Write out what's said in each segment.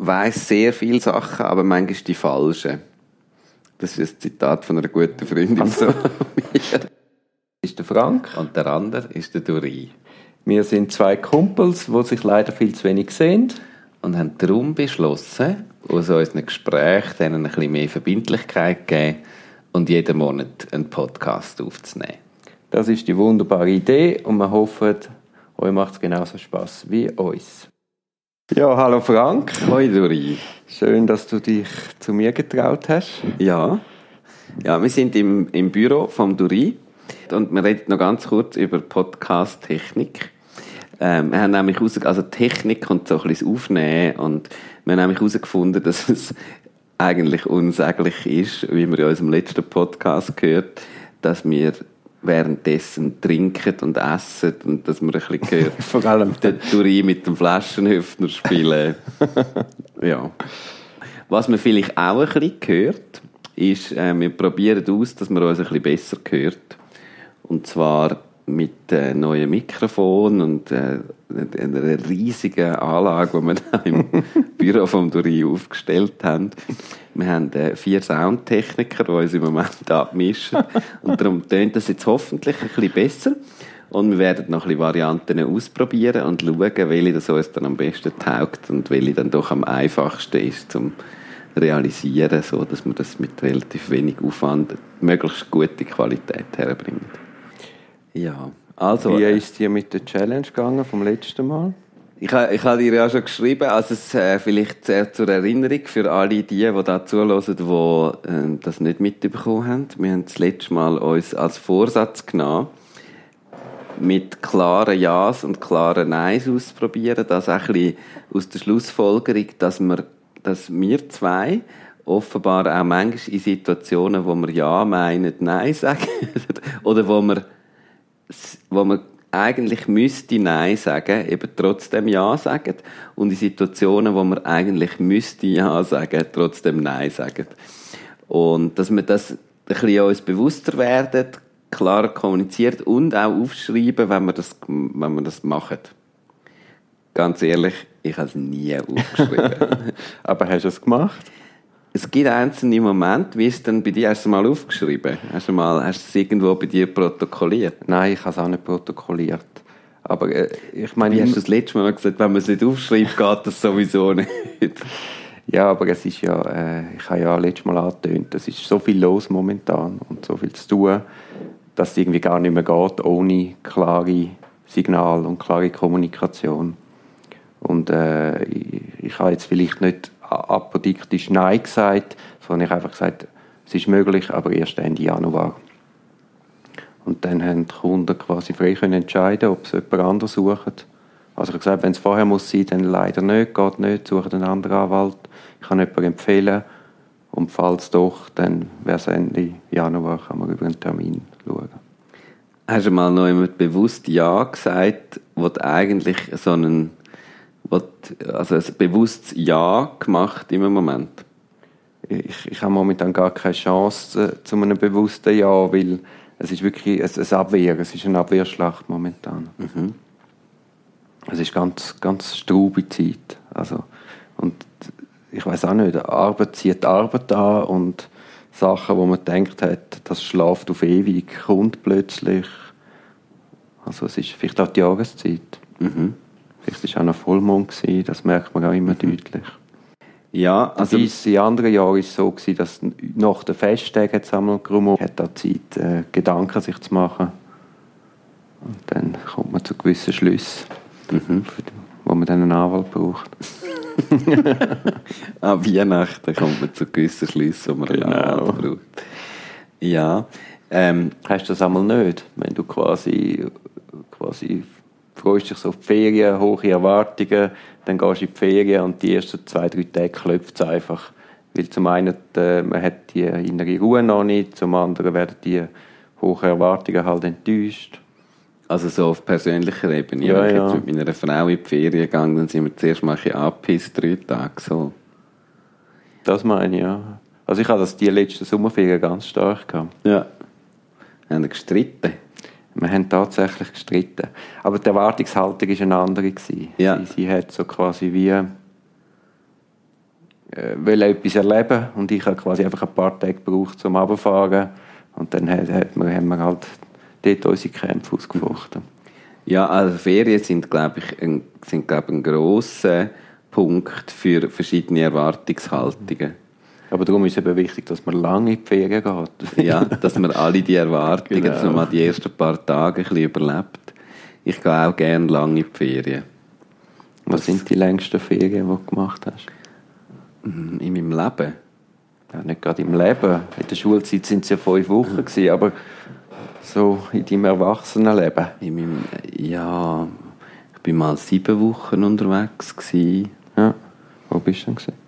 weiß sehr viele Sachen, aber manchmal die falschen. Das ist ein Zitat von einer guten Freundin Also. ist der Frank. Und der andere ist der Duri. Wir sind zwei Kumpels, die sich leider viel zu wenig sehen. Und haben darum beschlossen, aus unseren Gesprächen denen ein bisschen mehr Verbindlichkeit zu geben und jeden Monat einen Podcast aufzunehmen. Das ist die wunderbare Idee und wir hoffen, euch macht es genauso Spaß wie uns. Ja, hallo Frank. Hoi Duri. Schön, dass du dich zu mir getraut hast. Ja. Ja, wir sind im, im Büro vom Duri und wir reden noch ganz kurz über Podcast-Technik. Ähm, wir haben nämlich raus, also Technik und so ein bisschen Aufnehmen und wir haben nämlich herausgefunden, dass es eigentlich unsäglich ist, wie wir in unserem letzten Podcast gehört, dass wir währenddessen trinken und essen und dass man ein bisschen gehört, Vor allem den Duri mit dem Flaschenhüftner spielen. ja. Was man vielleicht auch ein bisschen hört, ist, äh, wir probieren aus, dass man uns ein bisschen besser hört. Und zwar mit äh, neuen Mikrofon und äh, einer riesigen Anlage, die wir da im Büro vom Duri aufgestellt haben. Wir haben äh, vier Soundtechniker, die uns im Moment abmischen. Und darum tönt das jetzt hoffentlich ein bisschen besser. Und wir werden noch ein bisschen Varianten ausprobieren und schauen, welche das uns dann am besten taugt und welche dann doch am einfachsten ist zum realisieren, so dass man das mit relativ wenig Aufwand möglichst gute Qualität herbringt. Ja, also Wie äh, ist dir mit der Challenge gegangen vom letzten Mal? ich, ich habe dir ja schon geschrieben, also es, äh, vielleicht äh, zur Erinnerung für alle die, die da zuhören, die äh, das nicht mitbekommen haben. Wir haben das letzte Mal uns als Vorsatz genommen, mit klaren Ja's und klaren Neins auszuprobieren. Das auch ein bisschen aus der Schlussfolgerung, dass wir, dass wir zwei offenbar auch manchmal in Situationen, wo wir Ja meinen, Nein sagen, oder wo wir wo man eigentlich müsste Nein sagen, eben trotzdem Ja sagen. Und in Situationen, wo man eigentlich müsste Ja sagen, trotzdem Nein sagen. Und dass wir das ein bisschen uns bewusster werden, klarer kommuniziert und auch aufschreiben, wenn wir das, wenn wir das machen. Ganz ehrlich, ich habe es nie aufgeschrieben. Aber hast du es gemacht? Es gibt einzelne Momente, wie ist es denn bei dir? Hast du mal aufgeschrieben? Hast du, mal, hast du es irgendwo bei dir protokolliert? Nein, ich habe es auch nicht protokolliert. Aber äh, ich meine, Wie hast du das letzte Mal gesagt, wenn man es nicht aufschreibt, geht das sowieso nicht? Ja, aber es ist ja, äh, ich habe ja letztes Mal angetönt, es ist so viel los momentan und so viel zu tun, dass es irgendwie gar nicht mehr geht ohne klare Signal und klare Kommunikation. Und äh, ich, ich habe jetzt vielleicht nicht apodiktisch Nein gesagt, sondern ich habe einfach gesagt, es ist möglich, aber erst Ende Januar. Und dann haben die Kunden quasi frei können entscheiden, ob sie jemand anderes suchen. Also ich habe gesagt, wenn es vorher muss sein, dann leider nicht, geht nicht, suchen einen anderen Anwalt. Ich kann jemanden empfehlen. Und falls doch, dann wäre es Ende Januar, kann man über einen Termin schauen. Hast du mal noch jemand bewusst Ja gesagt, wo du eigentlich so einen, also ein bewusstes Ja gemacht im Moment? Ich, ich habe momentan gar keine Chance äh, zu einem bewussten Ja, weil es ist wirklich ein, ein Abwehr, es ist eine Abwehrschlacht momentan. Es ist ganz, ganz straube Zeit. Also, und ich weiß auch nicht, Arbeit zieht Arbeit an und Sachen, wo man denkt hat, das schlaft auf ewig, kommt plötzlich. Also es ist vielleicht auch die Jahreszeit. Vielleicht war auch noch Vollmond, gewesen, das merkt man auch immer deutlich. Ja, Also Dies, in anderen Jahren war es so, gewesen, dass nach den Festtagen hat es einmal gerummelt, hat auch Zeit, äh, Gedanken sich zu machen. Und dann kommt man zu gewissen Schlüssen, Mhm. wo man dann einen Anwalt braucht. an Weihnachten kommt man zu gewissen Schlüssen, die man Genau. einen Anwalt braucht. Ja, ähm, Hast du das einmal nicht, wenn du quasi, quasi freust dich so auf die Ferien, hohe Erwartungen, dann gehst du in die Ferien und die ersten zwei, drei Tage klopft es einfach. Weil zum einen, äh, man hat die innere Ruhe noch nicht, zum anderen werden die hohen Erwartungen halt enttäuscht. Also so auf persönlicher Ebene. Ja, Wenn ich ja. jetzt mit meiner Frau in die Ferien gegangen, dann sind wir zuerst mal ein angepisst, drei Tage so. Das meine ich, ja. Also ich hatte das die letzten Sommerferien ganz stark gehabt. Ja. Haben gestritten? Wir haben tatsächlich gestritten. Aber die Erwartungshaltung war eine andere. Ja. Sie, sie hat so quasi wie äh, wollen etwas erleben und ich habe quasi einfach ein paar Tage gebraucht zum Runterfahren und dann hat, hat wir, haben wir halt dort unsere Kämpfe ausgefochten. Ja, also Ferien sind, glaube ich, ein, sind, glaube ich, ein grosser Punkt für verschiedene Erwartungshaltungen. Aber darum ist es eben wichtig, dass man lange in die Ferien geht. ja, dass man alle die Erwartungen, genau. dass man mal die ersten paar Tage ein bisschen überlebt. Ich gehe auch gerne lange in die Ferien. Was sind die längsten Ferien, die du gemacht hast? Mm, in meinem Leben? Ja, nicht gerade im Leben. In der Schulzeit sind es ja fünf Wochen, gewesen, aber so in deinem Erwachsenenleben? In meinem, ja, ich war mal sieben Wochen unterwegs. Gewesen. Ja. Wo bist du denn?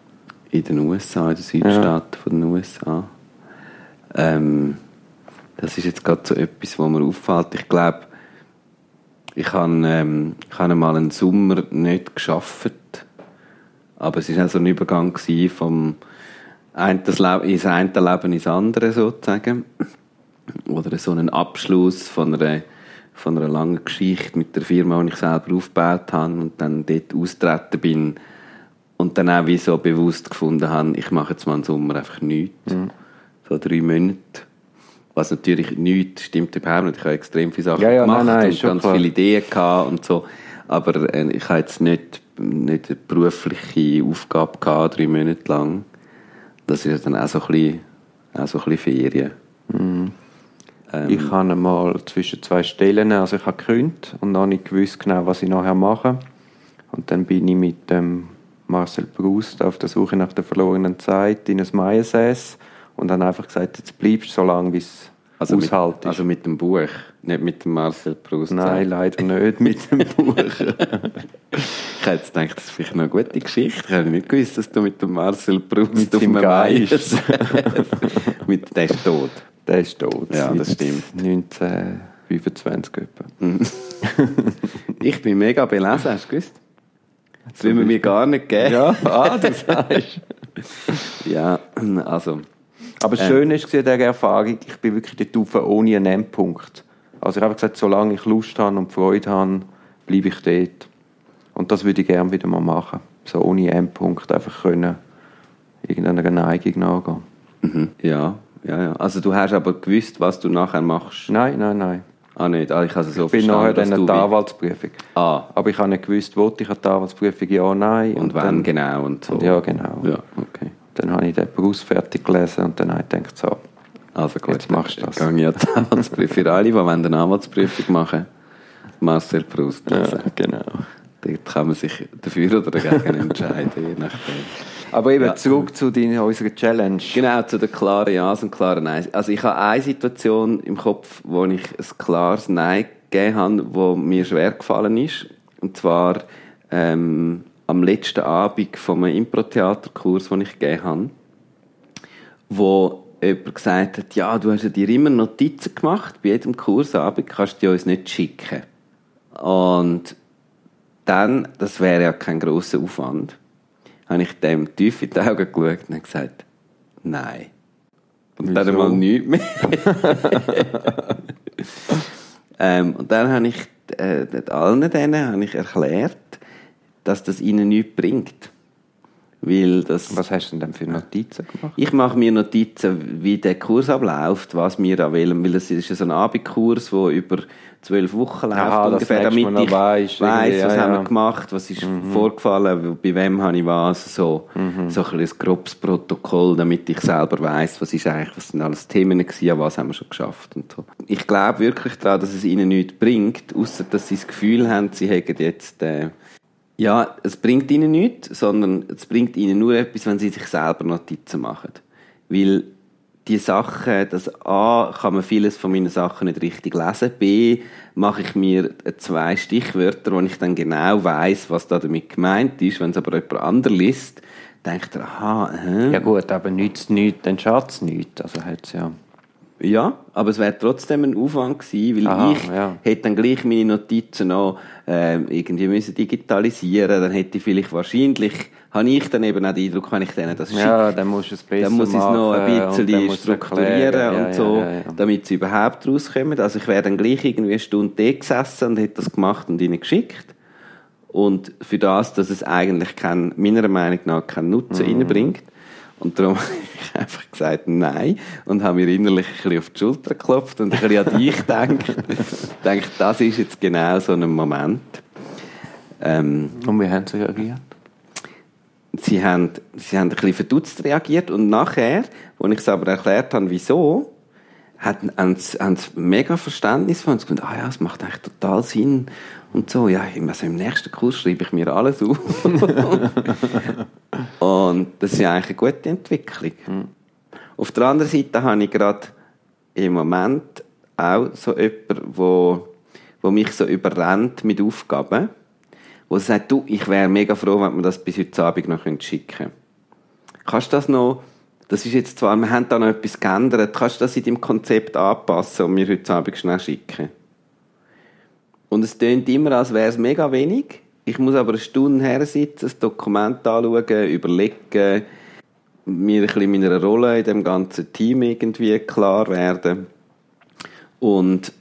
In den USA, in den Südstaaten ja. den USA. Ähm, das ist jetzt gerade so etwas, was mir auffällt. Ich glaube, ich habe, ähm, ich habe mal einen Sommer nicht geschafft, aber es war so ein Übergang vom einen ins eine Leben ins andere sozusagen. Oder so einen Abschluss von einer von einer langen Geschichte mit der Firma, die ich selber aufgebaut habe und dann dort austreten bin und dann auch wie so bewusst gefunden habe, ich mache jetzt mal im Sommer einfach nichts. Mhm. So drei Monate. Was natürlich nichts stimmt überhaupt nicht. Ich habe extrem viele Sachen ja, ja, gemacht nein, nein, und ganz klar. viele Ideen gehabt und so. Aber äh, ich habe jetzt nicht, nicht eine berufliche Aufgabe gehabt, drei Monate lang. Das ist dann auch so ein bisschen, auch so ein bisschen Ferien. Mhm. Ähm, ich habe mal zwischen zwei Stellen, also ich habe gekündigt und noch nicht gewusst genau, was ich nachher mache. Und dann bin ich mit dem Marcel Brust auf der Suche nach der verlorenen Zeit in ein Maiensäß und dann einfach gesagt, jetzt bleibst du so lange, bis es also aushaltest. also mit dem Buch, nicht mit dem Marcel Brust? Nein, leider nicht mit dem Buch. ich hätte gedacht, das ist vielleicht noch eine gute Geschichte. Ich habe nicht gewusst, dass du mit dem Marcel Brust mit dem Geist. mit, der ist tot. Der ist tot. Ja, das stimmt. 1925 etwa. ich bin mega belesen, hast du gewusst? Das will man mir gar nicht geben. Ja, ah, du sagst. ja, also. Aber das Schöne ist in dieser Erfahrung, ich bin wirklich dort ohne einen Endpunkt. Also ich habe gesagt, solange ich Lust habe und Freude habe, bleibe ich dort. Und das würde ich gerne wieder mal machen. So ohne Endpunkt einfach können irgendeiner Neigung nachgehen. Mhm. Ja, ja, ja. Also du hast aber gewusst, was du nachher machst? Nein, nein, nein. Ah, nicht? Ah, ich habe so ich bin nachher dann eine Anwaltsprüfung. Ah. Aber ich habe nicht gewusst, wo ich die Anwaltsprüfung ja, nein. Und, und wann dann, genau und so. Und ja, genau. Ja, okay. Dann habe ich den Beruf fertig gelesen und dann habe ich gedacht, so, also gut, jetzt machst du das. Gehe ich die Anwaltsprüfung. Für alle, die eine Anwaltsprüfung machen Marcel Proust. Ja, genau. Dort kann man sich dafür oder dagegen entscheiden, je nachdem. Aber eben ja. zurück zu deiner, unserer Challenge. Genau, zu den klaren Ja's und klaren Nein. Also ich habe eine Situation im Kopf, wo ich ein klares Nein gegeben habe, wo mir schwer gefallen ist. Und zwar ähm, am letzten Abend von einem Impro-Theaterkurs, den ich gegeben habe, wo jemand gesagt hat, ja, du hast ja dir immer Notizen gemacht, bei jedem Kursabend kannst du die uns nicht schicken. Und dann, das wäre ja kein grosser Aufwand, habe ich dem tief in die Augen geschaut und gesagt, nein. Und Wieso? dann mal nichts mehr. ähm, und dann habe ich äh, allen denen habe ich erklärt, dass das ihnen nichts bringt. Weil das, was hast du denn für Notizen gemacht? Ich mache mir Notizen, wie der Kurs abläuft, was wir da wollen, weil es ist so ein Abendkurs, der über zwölf Wochen läuft Aha, ungefähr, damit ich weiss, weiss was ja, haben wir gemacht, was ist mhm. vorgefallen, bei wem habe ich was, so, mhm. so ein, ein grobes Protokoll, damit ich selber weiss, was ist eigentlich, was sind alles Themen gewesen, was haben wir schon geschafft und so. Ich glaube wirklich daran, dass es ihnen nichts bringt, außer dass sie das Gefühl haben, sie hätten jetzt äh, ja, es bringt ihnen nichts, sondern es bringt ihnen nur etwas, wenn sie sich selber Notizen machen. Weil die Sachen, das A, kann man vieles von meinen Sachen nicht richtig lesen, B, mache ich mir zwei Stichwörter, wo ich dann genau weiß, was da damit gemeint ist. Wenn es aber jemand anderes liest, denkt er, aha, äh. Ja gut, aber nützt nichts, dann schadet es nichts. Also hat's ja... Ja, aber es wäre trotzdem ein Aufwand gewesen, weil Aha, ich ja. hätte dann gleich meine Notizen noch äh, irgendwie müssen digitalisieren Dann hätte ich vielleicht wahrscheinlich, habe ich dann eben auch den Eindruck, wenn ich denen das schicke, ja, dann, musst es besser dann muss ich es noch ein bisschen strukturieren ja, und so, damit sie überhaupt rauskommen. Also ich wäre dann gleich irgendwie eine Stunde da gesessen und hätte das gemacht und ihnen geschickt. und für das, dass es eigentlich kein, meiner Meinung nach keinen Nutzen mhm. reinbringt. Und darum habe ich einfach gesagt Nein und habe mir innerlich ein bisschen auf die Schulter geklopft und ein bisschen an dich gedacht. ich denke, das ist jetzt genau so ein Moment. Ähm, und wie haben sie reagiert? Sie haben, sie haben ein bisschen verdutzt reagiert und nachher, als ich es aber erklärt habe, wieso, haben sie, haben sie mega Verständnis von uns gesagt, ah ja, es macht eigentlich total Sinn und so, ja, also im nächsten Kurs schreibe ich mir alles auf. und das ist ja eigentlich eine gute Entwicklung. Mhm. Auf der anderen Seite habe ich gerade im Moment auch so jemanden, wo, wo mich so überrennt mit Aufgaben, wo sagt, du, ich wäre mega froh, wenn wir das bis heute Abend noch schicken können. Kannst du das noch das ist jetzt zwar, wir haben da noch etwas geändert, kannst du das in deinem Konzept anpassen und mir heute Abend schnell schicken? Und es klingt immer, als wäre es mega wenig. Ich muss aber eine Stunde her sitzen, das Dokument anschauen, überlegen, mir ein bisschen meiner Rolle in dem ganzen Team irgendwie klar werden. Und,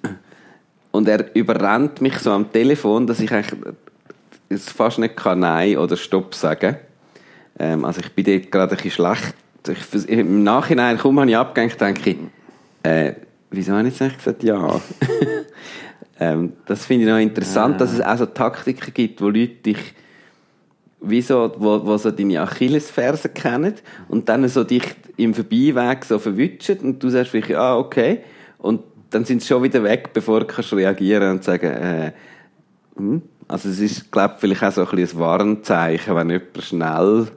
und er überrennt mich so am Telefon, dass ich eigentlich fast nicht kann Nein oder Stopp sagen. Ähm, also ich bin dort gerade ein bisschen schlecht ich, im Nachhinein, kaum habe ich abgehängt, denke ich, äh, wieso habe ich jetzt eigentlich gesagt ja? ähm, das finde ich noch interessant, ah. dass es auch so Taktiken gibt, wo Leute dich wie so, wo, wo so deine Achillesferse kennen und dann so dich im Vorbeiweg so verwutschen und du sagst vielleicht, ah, okay. Und dann sind sie schon wieder weg, bevor du kannst reagieren und sagen, äh, hm. Also es ist, glaube ich, vielleicht auch so ein bisschen ein Warnzeichen, wenn jemand schnell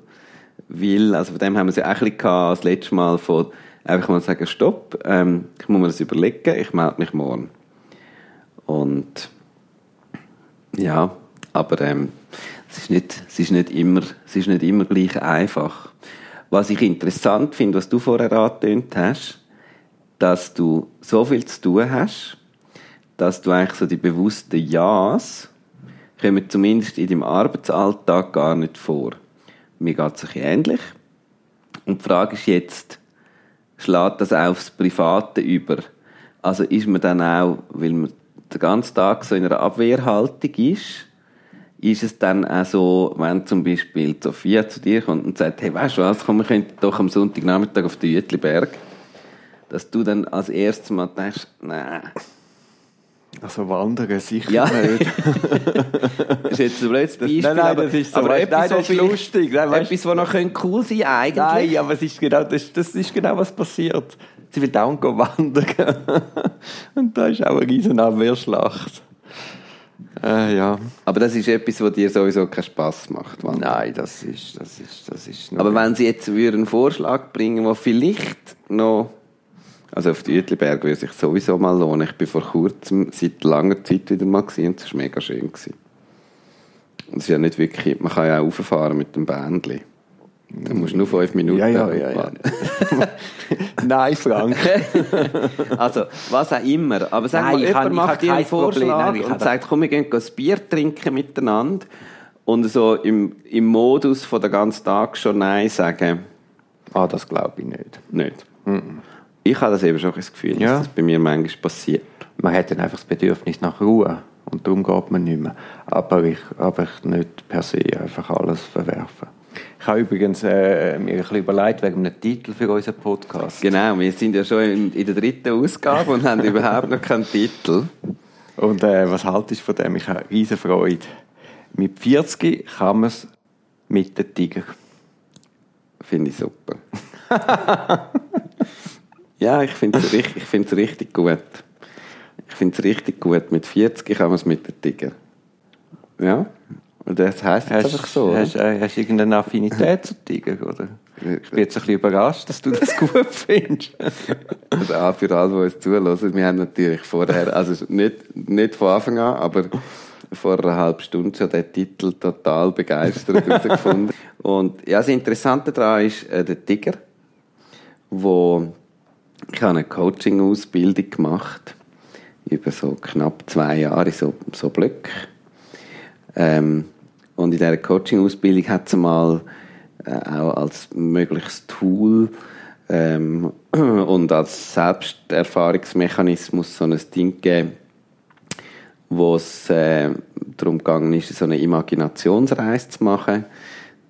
will, also von dem haben wir es ja auch ein bisschen gehabt, das letzte Mal von einfach mal sagen, stopp, ähm, ich muss mir das überlegen, ich melde mich morgen. Und ja, aber ähm, es, ist nicht, es, ist nicht immer, es ist nicht immer gleich einfach. Was ich interessant finde, was du vorher angetönt hast, dass du so viel zu tun hast, dass du eigentlich so die bewussten Ja's kommen zumindest in deinem Arbeitsalltag gar nicht vor. Mir geht es ein ähnlich. Und die Frage ist jetzt, schlägt das aufs Private über? Also ist man dann auch, weil man den ganzen Tag so in einer Abwehrhaltung ist, ist es dann auch so, wenn zum Beispiel Sophia zu dir kommt und sagt, hey, weißt du was, komm, wir könnten doch am Sonntagnachmittag auf den Jütliberg, dass du dann als erstes mal denkst, nein, also wandern sicher ja. nicht. das ist jetzt ein blödes Beispiel. Nein, nein, das ist so, aber nein, das ist lustig. Nein, weißt, etwas, was noch cool sein könnte eigentlich. Nein, aber es ist genau, das, das ist genau was passiert. Sie will dauernd wandern. Und da ist auch eine riesen Abwehrschlacht. Äh, ja. Aber das ist etwas, was dir sowieso keinen Spass macht. Wandern. Nein, das ist, das ist, das ist. Aber wenn sie jetzt einen Vorschlag bringen, der vielleicht noch also auf die Uetliberg würde sich sowieso mal lohnen. Ich bin vor kurzem, seit langer Zeit wieder mal gesehen und es war mega schön. Gewesen. Und es ist ja nicht wirklich, man kann ja auch rauffahren mit dem Bändli. Da musst du nur fünf Minuten ja, ja, ja, ja. Nein, Frank. also, was auch immer. Aber sag Nein, mal, jemand kann, macht dir einen Vorschlag Nein, und sagt, komm, wir gehen ein Bier trinken miteinander und so im, im Modus von der ganzen Tag schon Nein sagen. Ah, das glaube ich nicht. Nicht? Mm ich habe das eben schon das Gefühl, ja. dass das bei mir manchmal passiert. Man hat dann einfach das Bedürfnis nach Ruhe und darum geht man nicht mehr. Aber ich, aber ich nicht per se einfach alles verwerfen. Ich habe übrigens äh, mir ein bisschen überlegt wegen einem Titel für unseren Podcast. Genau, wir sind ja schon in, in der dritten Ausgabe und haben überhaupt noch keinen Titel. Und äh, was haltest du von dem? Ich habe riesen Freude. Mit 40 kann man es mit den Tiger. Finde ich super. Ja, ich finde es richtig, richtig gut. Ich finde es richtig gut. Mit 40 kann man es mit den Tiger. Ja, und das heisst hast, einfach so. Hast, äh, hast du irgendeine Affinität zu Tiger, oder? Ich bin jetzt ein bisschen überrascht, dass du das gut findest. also auch für alle, die uns zulassen. Wir haben natürlich vorher, also nicht, nicht von Anfang an, aber vor einer halben Stunde schon den Titel total begeistert herausgefunden. Und ja, das Interessante daran ist äh, der Tiger, wo ich habe eine Coaching-Ausbildung gemacht, über so knapp zwei Jahre, so, so Blöcke. Ähm, und in dieser Coaching-Ausbildung hat es mal äh, auch als mögliches Tool ähm, und als Selbsterfahrungsmechanismus so ein Ding gegeben, wo es äh, darum gegangen ist, so eine Imaginationsreise zu machen.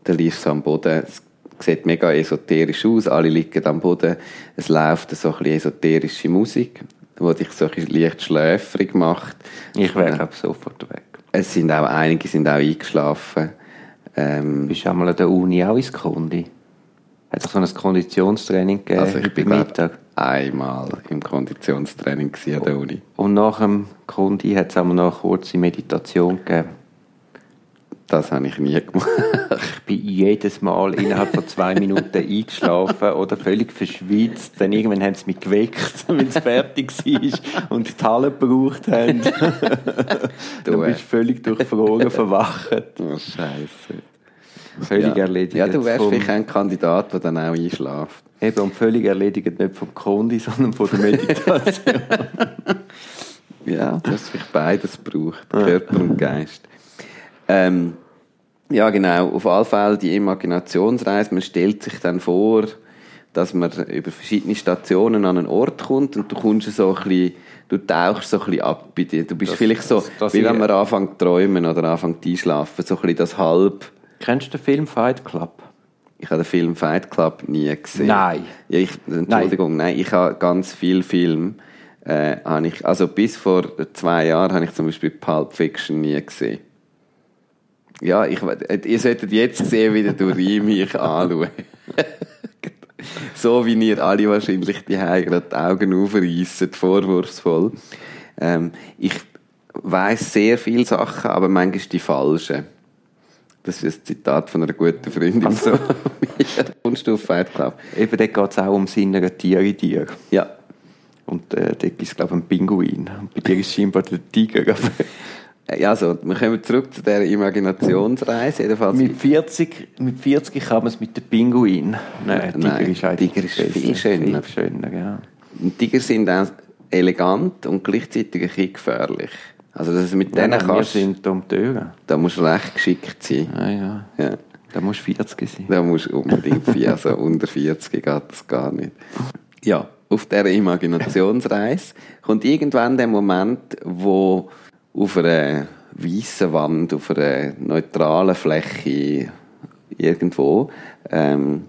Da lief so am Boden, es sieht mega esoterisch aus, alle liegen am Boden, es läuft so ein bisschen esoterische Musik, die dich so ein bisschen leicht schläfrig macht. Ich wäre, glaube sofort weg. Es sind auch, einige sind auch eingeschlafen. Ähm, Bist du einmal an der Uni auch ins Kondi? Hat es so ein Konditionstraining gegeben also ich bin Mittag? einmal im Konditionstraining an der Uni. Und nach dem Kondi hat es einmal noch eine kurze Meditation gegeben. Das habe ich nie gemacht. Ich bin jedes Mal innerhalb von zwei Minuten eingeschlafen oder völlig verschwitzt. Dann irgendwann haben sie mich geweckt, wenn es fertig war und die Halle gebraucht haben. Du, äh. bist völlig durchfroren, verwacht. Oh, Scheiße. Völlig ja. erledigt. Ja, du wärst vom- vielleicht ein Kandidat, der dann auch einschläft. Eben, und völlig erledigt nicht vom Kondi, sondern von der Meditation. Ja, du hast vielleicht beides braucht, Körper und Geist. Ähm, ja, genau. Auf alle Fälle die Imaginationsreise. Man stellt sich dann vor, dass man über verschiedene Stationen an einen Ort kommt und du kommst so ein bisschen, du tauchst so ein bisschen ab bei dir. Du bist Das- vielleicht so, das- wie wenn man anfängt zu träumen oder anfängt einschlafen, so ein bisschen das halb. Kennst du den Film Fight Club? Ich habe den Film Fight Club nie gesehen. Nein. Ja, ich, Entschuldigung, nein. ich habe ganz viel Film, äh, habe ich, also bis vor zwei Jahren habe ich zum Beispiel Pulp Fiction nie gesehen. Ja, ich, äh, ihr solltet jetzt sehen, wie der Duri mich anschaut. so wie ihr alle wahrscheinlich die gerade die Augen aufreissen, vorwurfsvoll. Ähm, ich weiß sehr viele Sachen, aber manchmal die falschen. Das ist ein Zitat von einer guten Freundin. So. kommst du auf Fight Club? Eben, dort geht es auch um innere Tiere in dir. Ja. Und äh, dort es, glaube ich, einen Pinguin. Und bei dir ist scheinbar der Tiger. Aber Ja, also, wir kommen zurück zu dieser Imaginationsreise. Jedenfalls, mit, 40, mit 40 kann man es mit dem Pinguin. Nein, Tiger Nein, ist eigentlich Tiger ist viel schöner. Viel schöner, ja. Tiger sind auch elegant und gleichzeitig ein bisschen gefährlich. Also, dass mit denen Nein, wir kannst, sind um die Ohren. da musst du recht geschickt sein. Ja, ja. Ja. Da musst du 40 sein. Da musst du unbedingt vier, also unter 40 geht das gar nicht. Ja, auf dieser Imaginationsreise kommt irgendwann der Moment, wo auf einer weißen Wand, auf einer neutralen Fläche irgendwo, ähm,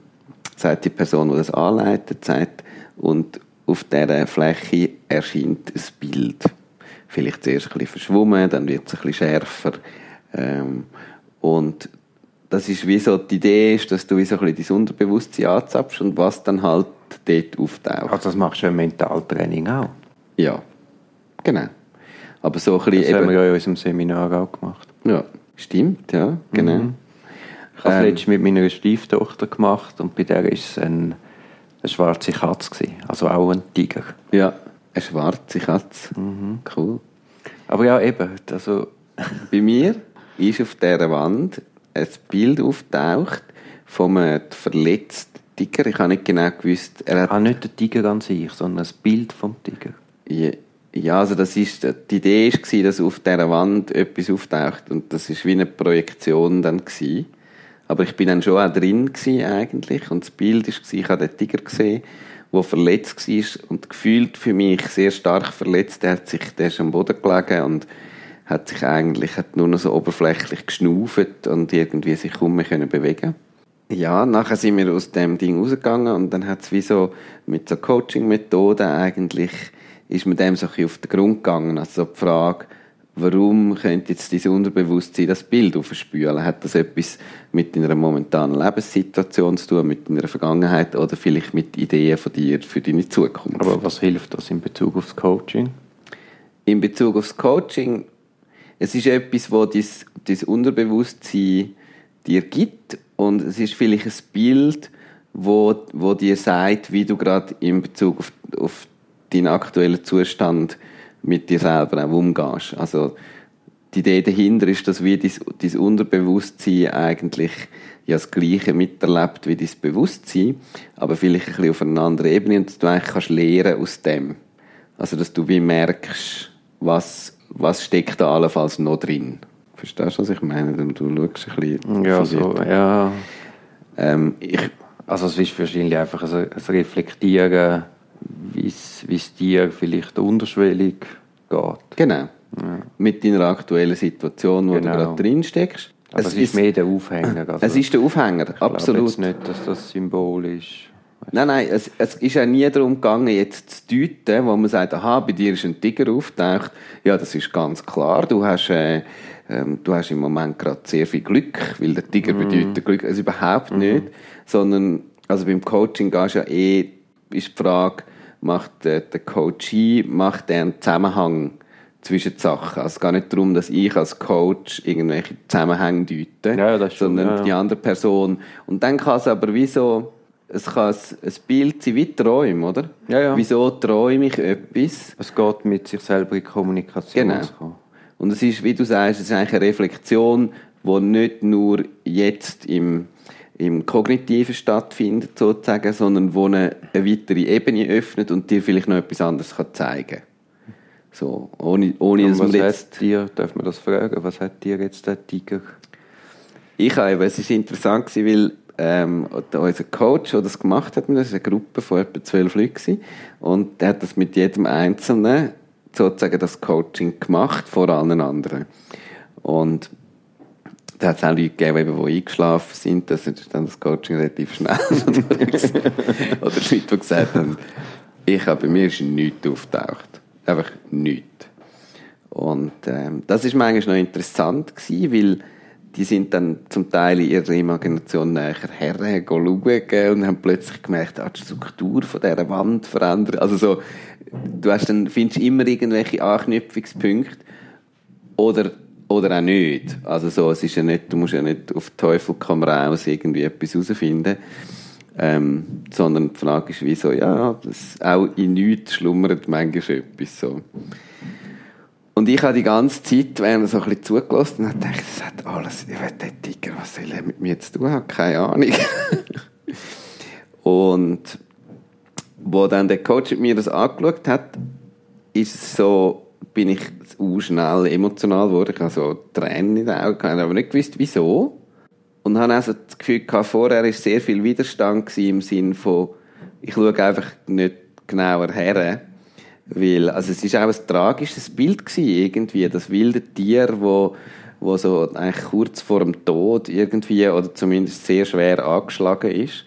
sagt die Person, die das anleitet, sagt, und auf dieser Fläche erscheint ein Bild. Vielleicht zuerst ein bisschen verschwommen, dann wird es ein bisschen schärfer. Ähm, und das ist wie so, die Idee ist, dass du wie so ein bisschen dein Unterbewusstsein anzapfst und was dann halt dort auftaucht. Also das machst du im Mentaltraining auch. Ja, genau. Aber so ein bisschen Das haben eben, wir ja in unserem Seminar auch gemacht. ja, stimmt, ja, genau. Ich habe es Ähm. letztens mit meiner Stieftochter gemacht und bei der war es ein, eine schwarze Katze. Gewesen. Also auch ein Tiger. Ja, eine schwarze Katze. Cool. Aber ja, eben. Also, Bei mir ist auf dieser Wand ein Bild auftaucht von einem verletzten Tiger. Ich habe nicht genau gewusst, er hat auch nicht der Tiger an sich, sondern ein Bild vom Tiger. Ja, Ja, also das ist, die Idee war, dass auf dieser Wand etwas auftaucht und das ist wie eine Projektion dann gewesen. Aber ich bin dann schon auch drin gewesen eigentlich und das Bild war, ich habe den Tiger gesehen, der verletzt war und gefühlt für mich sehr stark verletzt. Der hat sich, der ist am Boden gelegen und hat sich eigentlich hat nur noch so oberflächlich geschnauft und irgendwie sich kaum mehr können bewegen ja, nachher sind wir aus dem Ding rausgegangen und dann hat es wie so mit so Coaching-Methoden eigentlich ist man dem so ein bisschen auf den Grund gegangen. Also so die Frage, warum könnte jetzt dein Unterbewusstsein das Bild aufspülen? Hat das etwas mit deiner momentanen Lebenssituation zu tun, mit deiner Vergangenheit oder vielleicht mit Ideen von dir für deine Zukunft? Aber was hilft das in Bezug aufs Coaching? in Bezug aufs Coaching, es ist etwas, wo dein, dein Unterbewusstsein dir gibt und es ist vielleicht ein Bild, wo, wo dir sagt, wie du gerade in Bezug auf, auf deinen aktuellen Zustand mit dir selber auch umgehst. Also die Idee dahinter ist, dass wie dein, dein Unterbewusstsein eigentlich ja das Gleiche miterlebt wie dein Bewusstsein, aber vielleicht ein bisschen auf einer anderen Ebene und dass du eigentlich kannst lernen aus dem. Also, dass du wie merkst, was, was steckt da allenfalls noch drin. Verstehst du, was ich meine? Du, schaust ein bisschen Ja, so, ja. Ähm, ich, Also es ist wahrscheinlich einfach ein, ein Reflektieren, wie es dir vielleicht unterschwellig geht. genau. ja. mit deiner aktuellen Situation, wo genau. du gerade drin steckst. Aber es, es ist, ist mehr der Aufhänger. Also es ist der Aufhänger, ich absolut. Ich nicht, dass das Symbol ist. Nein, nein, es, es ist ja nie darum gegangen, jetzt zu deuten, wo man sagt, aha, bei dir ist ein Tiger auftaucht. Ja, das ist ganz klar. Du hast, äh, ähm, du hast im Moment gerade sehr viel Glück, weil der Tiger mm. bedeutet Glück. Also überhaupt mm. nicht. Sondern, also beim Coaching gehst du ja eh, ist die Frage, macht der, der Coachee, macht der einen Zusammenhang zwischen den Sachen. Also es geht nicht darum, dass ich als Coach irgendwelche Zusammenhänge deute, ja, ja, sondern ja, die andere Person. Und dann kann es aber wie so, es kann ein Bild sein wie Träume, oder? Ja, ja. Wieso träume ich etwas? Es geht mit sich selber in Kommunikation. Genau. Und es ist, wie du sagst, es ist eigentlich eine Reflexion, die nicht nur jetzt im im Kognitiven stattfindet, sozusagen, sondern wo eine, eine weitere Ebene öffnet und dir vielleicht noch etwas anderes kann zeigen kann. So, ohne, ohne dass man jetzt... Dir, darf man das fragen, was hat dir jetzt der Tiger? Ich habe, es ist interessant weil ähm, unser Coach, der das gemacht hat, das war eine Gruppe von etwa zwölf Leuten und der hat das mit jedem Einzelnen sozusagen das Coaching gemacht, vor allen anderen. Und da hat es auch Leute gegeben, die eingeschlafen sind. Das ist dann das Coaching relativ schnell. Oder Leute, die gesagt haben, ich habe, bei mir ist nichts auftaucht. Einfach nichts. Und ähm, das ist eigentlich noch interessant gewesen, weil die sind dann zum Teil in ihrer Imagination näher schauen und haben plötzlich gemerkt, ah, die Struktur von dieser Wand verändert. Also so, du hast dann, findest immer irgendwelche Anknüpfungspunkte oder oder auch nicht. Also so, es ist ja nicht, du musst ja nicht auf Teufel komm raus irgendwie etwas herausfinden. Ähm, sondern die Frage ist, wieso, ja, das, auch in nichts schlummert manchmal etwas so. Und ich habe die ganze Zeit, während so ein bisschen zugelassen und habe gedacht, das hat alles, ich will der Tiger, was soll er mit mir zu tun haben? Keine Ahnung. und wo dann der Coach mit mir das angeschaut hat, ist es so, bin ich auch schnell emotional geworden. Ich hatte so Tränen in den Augen, aber nicht gewusst, wieso. Und habe also das Gefühl gehabt, vorher war sehr viel Widerstand im Sinn von, ich schaue einfach nicht genauer her. Weil, also es ist auch ein tragisches Bild gewesen, irgendwie, das wilde Tier, wo, wo so eigentlich kurz vor dem Tod irgendwie, oder zumindest sehr schwer angeschlagen ist.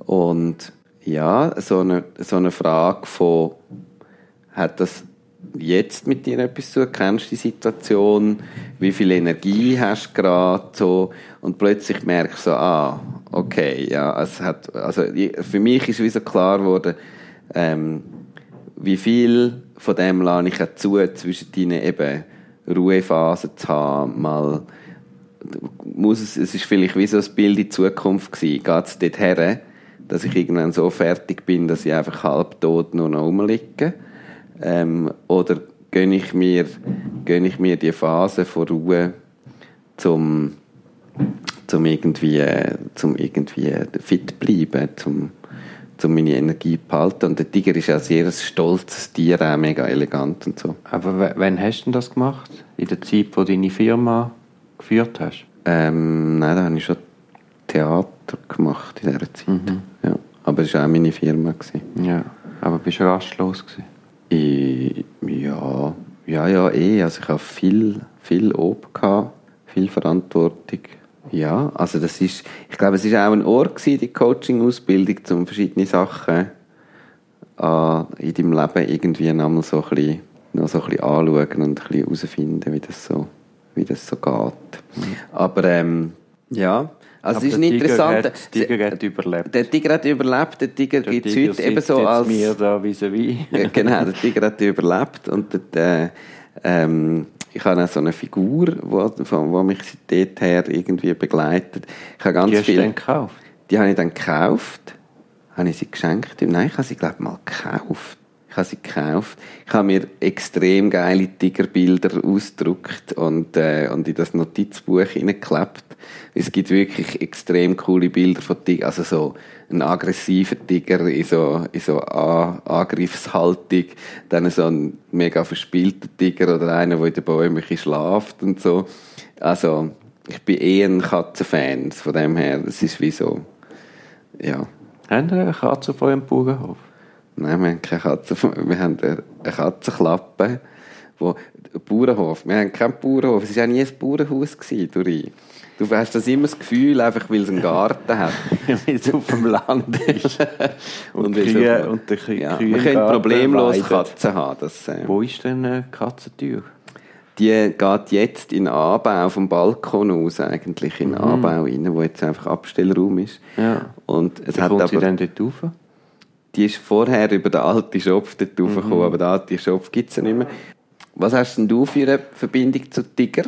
Und ja, so eine, so eine Frage von, hat das jetzt mit dir etwas zu kennst die Situation, wie viel Energie hast du gerade so? Und plötzlich merkst du so, ah, okay, ja, es hat, also für mich ist wie so klar geworden, ähm, wie viel von dem lade ich auch zu, zwischen deinen eben Ruhephasen zu haben, mal muss es, es ist vielleicht wie so ein Bild in Zukunft gewesen, geht es dort her, dass ich irgendwann so fertig bin, dass ich einfach halbtot nur noch rumliege ähm, oder gönne ich, mir, gönne ich mir die Phase von Ruhe, zum, zum irgendwie, zum irgendwie fit bleiben, zum, zum meine Energie behalten. Und der Tiger ist ja ein sehr stolzes Tier, auch mega elegant und so. Aber wann hast du das gemacht? In der Zeit, wo du deine Firma geführt hast? Ähm, nein, da habe ich schon Theater gemacht in dieser Zeit. Mhm. Ja. Aber es war auch meine Firma. Gewesen. Ja, aber bist du rastlos gewesen? Ich, ja, ja, ja, eh. Also ich habe viel, viel gehabt, viel Verantwortung. Ja, also das ist, ich glaube, es ist auch ein Ort gewesen, die Coaching-Ausbildung, um verschiedene Sachen äh, in deinem Leben irgendwie noch so ein bisschen, noch so ein bisschen anschauen und ein bisschen herausfinden, wie das so, wie das so geht. Aber ähm, ja, also es ist ein interessanter... Der Tiger hat überlebt. Der Tiger hat überlebt. Der Tiger gibt es heute eben so als... mir da vis-à-vis. -vis. genau, der Tiger hat überlebt und der, ähm, ich habe auch so eine Figur, die mich seit her irgendwie begleitet. Ich habe ganz die hast viel, du dann gekauft? Die habe ich dann gekauft. Habe ich sie geschenkt? Nein, ich habe sie, glaube ich, mal gekauft. Ich habe sie gekauft. Ich habe mir extrem geile Tigerbilder ausgedruckt und, äh, und in das Notizbuch hineingeklebt. Es gibt wirklich extrem coole Bilder von Tiger, also so ein aggressiver Tiger in so, in so An Angriffshaltung, dann so ein mega verspielter Tiger oder einer, der in den Bäumen schlaft und so. Also, ich bin eher ein Katzenfan, von dem her, es ist wie so, ja. Haben Sie eine Katze vor Ihrem Bauernhof? Nein, wir haben keine Katze, wir haben eine Katzenklappe, wo Bauernhof. Wir haben keinen Bauernhof. Es war auch nie ein Bauernhaus, Dori. Du hast das immer das Gefühl, einfach weil es einen Garten hat. weil es auf dem Land ist. und, Und Kühe, auf- und der Kühe Ja, Kühe wir können problemlos weiden. Katzen haben. Das, äh, Wo ist denn eine Katzentür? die geht jetzt in den Anbau vom Balkon aus, eigentlich in den Anbau rein, wo jetzt einfach Abstellraum ist. Ja. Und es Wie hat kommt aber, sie denn dort rauf? Die ist vorher über den alten Schopf dort raufgekommen, aber den alten Schopf gibt es ja nicht mehr. Was hast denn du für eine Verbindung zu Tiger?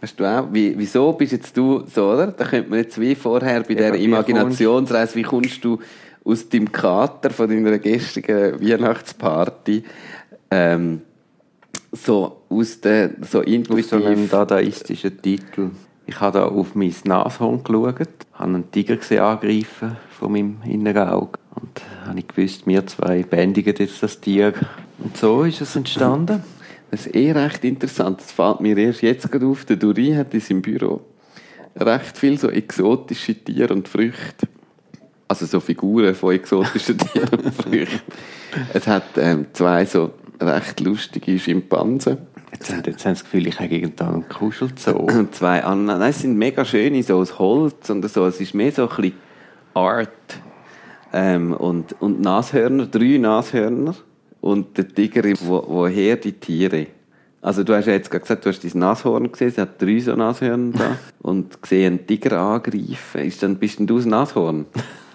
Hast du auch? Wie, wieso bist jetzt du so, oder? Da könnte man jetzt wie vorher bei der aber wie Imaginationsreise, wie kommst du aus deinem Kater von deiner gestrigen Weihnachtsparty ähm, so aus der, so Auf so einem intuitiv... dadaistischen Titel. Ich habe da auf mein Nashorn geschaut, habe einen Tiger gesehen angreifen von meinem inneren Auge. Und habe ich gewusst, wir zwei bändigen jetzt das Tier. Und so ist es entstanden. Das ist eh recht interessant. Das fällt mir erst jetzt gerade auf. Der Duri hat in seinem Büro recht viel so exotische Tiere und Früchte. Also so Figuren von exotischen Tieren und Früchten. Es hat ähm, zwei so recht lustige Schimpansen. Jetzt, haben- jetzt haben sie das Gefühl, ich habe irgendeinen einen Kuschelzoo. Und zwei andere. Nein, es sind mega schöne, so aus Holz und so. Es ist mehr so ein bisschen Art. Ähm, und, und Nashörner, drei Nashörner. Und der Tiger, wo, woher die Tiere? Also du hast ja jetzt gerade gesagt, du hast dein Nashorn gesehen, es hat drei so Nashörner da. Und gesehen einen Tiger angreifen. Ist dann, bist denn du das Nashorn?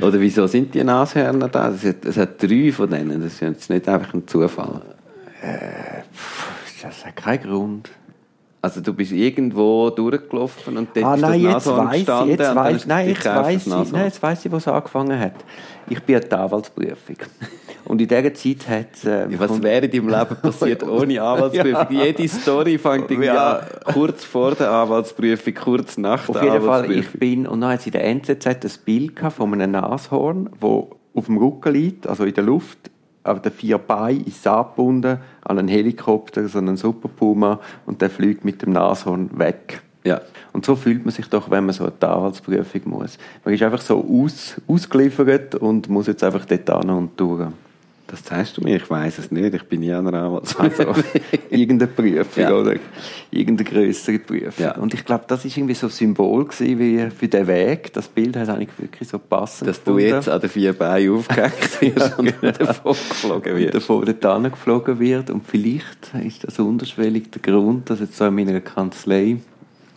Oder wieso sind die Nashörner da? Es hat, es hat drei von denen. Das ist jetzt nicht einfach ein Zufall. Das hat keinen Grund. Also du bist irgendwo durchgelaufen und dort Ah ist nein, das jetzt Nashorn weiß ich, gestanden jetzt dann weiss, nein, jetzt weiss das ich, nein, jetzt weiss ich, wo es angefangen hat. Ich bin an der Anwaltsprüfung. Und in dieser Zeit hat es... Ähm, Ja, Was wäre in deinem Leben passiert ohne Anwaltsprüfung? Jede Story fängt irgendwie Ja. an, kurz vor der Anwaltsprüfung, kurz nach Auf der jeden Fall, ich bin, und dann hat sie in der NZZ ein Bild gehabt von einem Nashorn, wo auf dem Rücken liegt, also in der Luft, auf den vier Beinen ist angebunden an einen Helikopter, so einen Super Puma, und der fliegt mit dem Nashorn weg. Ja. Und so fühlt man sich doch, wenn man so eine Anwaltsprüfung muss. Man ist einfach so aus, ausgeliefert und muss jetzt einfach dort hin und durch. Das sagst du mir, ich weiß es nicht, ich bin nie an einer Anwaltsprüfung. Also, irgendeine Prüfung, Ja. oder? Irgendeine größere Prüfung. Ja. Und ich glaube, das ist irgendwie so ein Symbol gewesen, wie für den Weg. Das Bild hat eigentlich wirklich so passend Dass du jetzt an den vier Beinen aufgehackt wirst und davon geflogen wirst. dort geflogen wird. Und vielleicht ist das unterschwellig der Grund, dass jetzt so in meiner Kanzlei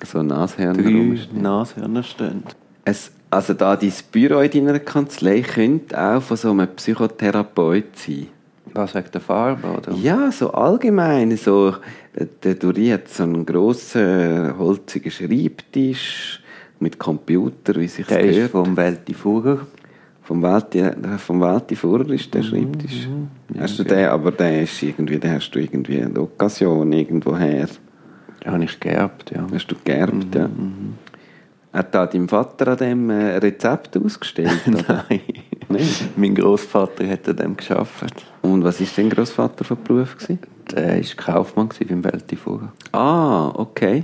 So Nashörner rumstehen. Nashörner stehen. Es, also da dein Büro in deiner Kanzlei könnte auch von so einem Psychotherapeut sein. Was wegen der Farbe, oder? Ja, so allgemein. So, der Duri hat so einen grossen, holzigen Schreibtisch mit Computer, wie sich ist gehört. vom Welti Fugger. Vom Welti, vom Welti Furrer ist der Schreibtisch. hast du den, aber der ist irgendwie, den hast du irgendwie eine Occasion irgendwo her. Den habe ich geerbt, ja. Hast du geerbt, ja. Hat da dein Vater an dem äh, Rezept ausgestellt? Nein. Nicht? mein Großvater hat an dem geschafft. Und was ist dein Großvater von Beruf gewesen? Der war Kaufmann beim Welti Fugger. Ah, okay.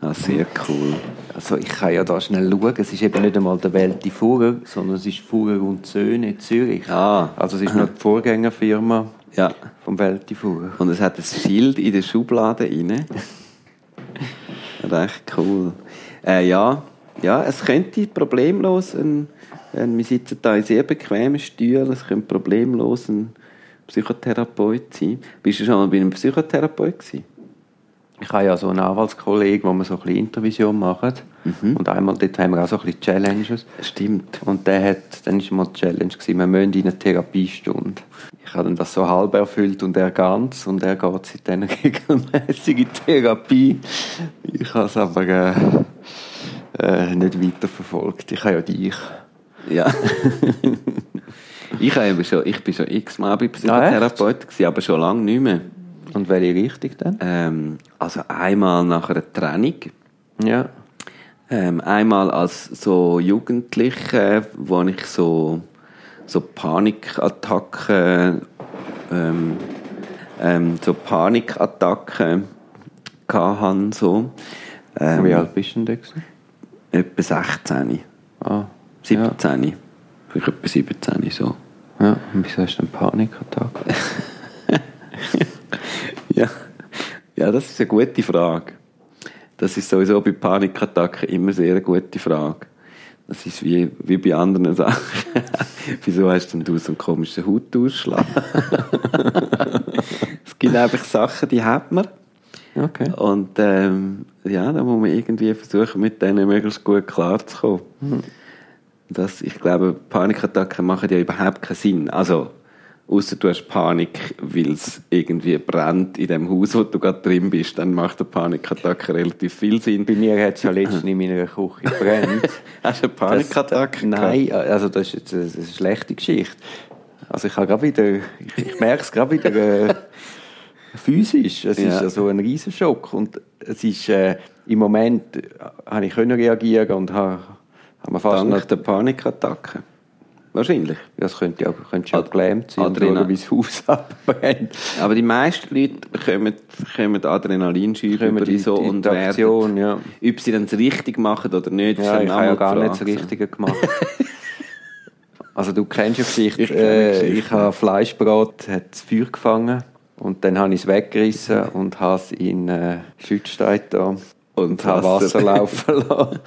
Ah, sehr cool. Also ich kann ja da schnell schauen, es ist eben nicht einmal der Welti Fugger, sondern es ist Fugger und Söhne in Zürich. Ah. Also es ist noch die Vorgängerfirma Ja. vom Welti Fugger. Und es hat ein Schild in der Schublade rein. Recht cool. Äh, ja, ja, es könnte problemlos ein, ein wir sitzen da in sehr bequemen Stühlen, es könnte problemlos ein Psychotherapeut sein. Bist du schon mal bei einem Psychotherapeut gewesen? Ich habe ja so einen Anwaltskollegen, wo wir so ein bisschen Intervision machen. Und einmal dort haben wir auch so ein bisschen Challenges. Stimmt. Und der hat, dann war mal die Challenge, gewesen, wir müssen in eine Therapiestunde. Ich habe dann das so halb erfüllt und er ganz. Und er geht seitdem regelmäßig in Therapie. Ich habe es aber äh, äh, nicht weiterverfolgt. Ich habe ja dich. Ja. ich, habe schon, ich bin schon x-mal bei Psychotherapeuten, gewesen, aber schon lange nicht mehr. Und welche Richtung dann? Ähm, also einmal nach einer Trennung. Ja. Ähm, einmal als so Jugendlicher, wo ich so, so Panikattacken, ähm, ähm, so Panikattacken hatte, so. Ähm, Wie alt bist du denn da? Etwa 16, Ah, 17, vielleicht etwa 17, so. Ja, und wieso hast du einen Panikattacke? ja. ja, das ist eine gute Frage. Das ist sowieso bei Panikattacken immer sehr eine gute Frage. Das ist wie, wie bei anderen Sachen. Wieso hast denn du so einen komischen Hautausschlag? es gibt einfach Sachen, die hat man. Okay. Und ähm, ja, da muss man irgendwie versuchen, mit denen möglichst gut klarzukommen. Hm. Das, ich glaube, Panikattacken machen ja überhaupt keinen Sinn. Also, außer du hast Panik, weil es irgendwie brennt in dem Haus, wo du gerade drin bist, dann macht eine Panikattacke relativ viel Sinn. Bei mir hat es ja letztens in meiner Küche brennt. Hast du eine Panikattacke? Nein, also das ist jetzt eine, eine schlechte Geschichte. Also ich habe gerade wieder, ich, ich merke es gerade wieder äh, physisch. Es Ja. ist ja so ein Riesenschock und es ist äh, im Moment äh, habe ich können reagieren und habe, habe fast Dank noch, der Panikattacke. Wahrscheinlich. das könnte ja, könnte schon gelähmt sein Adrenal- schauen, wie das Haus abbrennt. Aber die meisten Leute kommen, kommen Adrenalinschübe über die- so und werden, ob sie dann das richtig machen oder nicht, Ja, ich habe ja gar nicht das. Richtige gemacht. also du kennst ja Geschichte. Ich äh, Geschichte. ich habe Fleischbrot, hat das Feuer gefangen und dann habe ich es weggerissen und habe es in äh, Schützstein da und habe Wasser. Laufen lassen.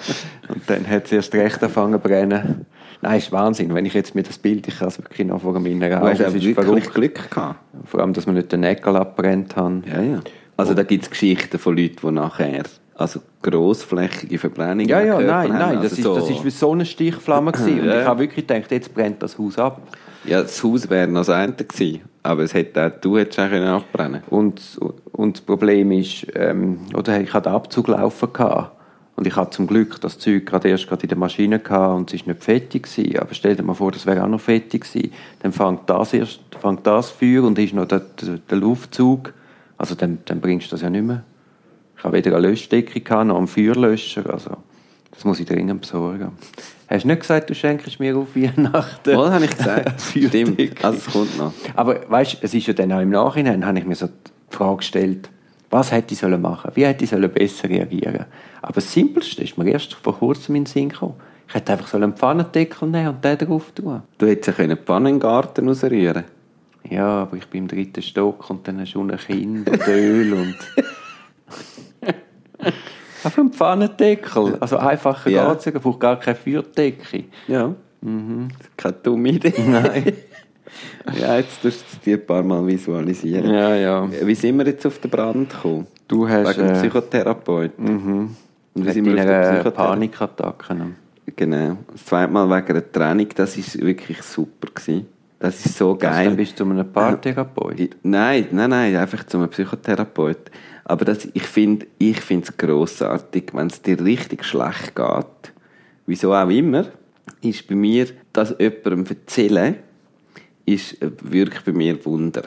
Und dann hat es erst recht angefangen zu brennen. Nein, ist Wahnsinn. Wenn ich jetzt mir das Bild, ich kann es wirklich noch vor meinen Du Augen, hast es auch ist wirklich verrückt. Glück gehabt. Vor allem, dass wir nicht den Nägel abbrennt haben. Ja, ja. Also da gibt es Geschichten von Leuten, die nachher also grossflächige Verbrennungen Ja, ja, nein, haben. nein, Also das, ist, so- das ist wie so eine Stichflamme gewesen. Und Ja. ich habe wirklich gedacht, jetzt brennt das Haus ab. Ja, das Haus wäre noch das eine gewesen. Aber es hätte auch, du hättest auch können abbrennen Und, und das Problem ist, ähm, oder ich hatte den Abzug laufen gehabt. Und ich hatte zum Glück das Zeug gerade erst gerade in der Maschine gehabt und es ist nicht fertig gewesen. Aber stell dir mal vor, das wäre auch noch fertig gewesen. Dann fängt das erst, fängt das Feuer und ist noch der, der, Luftzug. Also dann, dann bringst du das ja nicht mehr. Ich habe weder eine Löschdecke noch einen Feuerlöscher. Also, das muss ich dringend besorgen. Hast du nicht gesagt, du schenkst mir auf Weihnachten? Wohl, habe ich gesagt. Stimmt. Also es kommt noch. Aber weißt, es ist ja dann auch im Nachhinein, habe ich mir so die Frage gestellt, was hätte ich sollen machen? Wie hätte ich sollen besser reagieren? Aber das Simpelste ist mir erst vor kurzem in den Sinn gekommen. Ich hätte einfach sollen einen Pfannendeckel nehmen und den drauf tun. Du hättest ja die Pfanne den Garten rausrühren Ja, aber ich bin im dritten Stock und dann hast du ein Kind und Öl und... Einfach ein Pfannendeckel. Also einfacher Ja. geht's ja, braucht gar keine Feuerdecke. Ja. Mhm. Keine dumme Idee. Nein. ja, jetzt tust du es dir ein paar Mal visualisieren. Ja, ja. Wie sind wir jetzt auf den Brand gekommen? Du hast... Wegen Äh, Psychotherapeut. mhm. Und wie sind wir auf den deiner Psychotherapeut? Panikattacke. Genau. Das zweite Mal wegen einer Trennung, das war wirklich super. Gewesen. Das ist so Also, geil. dann bist du zu einem Paartherapeut. Ich- Nein, nein, nein, einfach zum Psychotherapeut. Aber das, ich finde ich es grossartig, wenn es dir richtig schlecht geht, wieso auch immer, ist bei mir, das jemandem erzählen, ist äh, wirklich bei mir Wunder.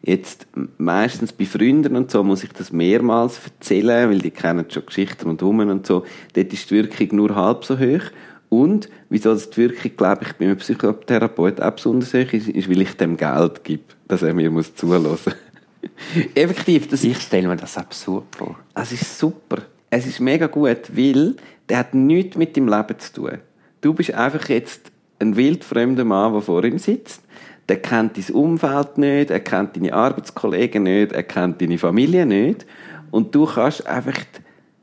Jetzt, meistens bei Freunden und so muss ich das mehrmals erzählen, weil die kennen schon Geschichten und Hummen und so. Dort ist die Wirkung nur halb so hoch. Und, wieso das die Wirkung, glaube ich, bei einem Psychotherapeut auch besonders hoch ist, ist, weil ich dem Geld gebe, dass er mir muss zuhören muss. Effektiv, das Ich stelle mir das absurd vor. es ist super. Es ist mega gut, weil der hat nichts mit dem Leben zu tun. Du bist einfach jetzt ein wildfremder Mann, der vor ihm sitzt. Der kennt dein Umfeld nicht, er kennt deine Arbeitskollegen nicht, er kennt deine Familie nicht. Und du kannst einfach,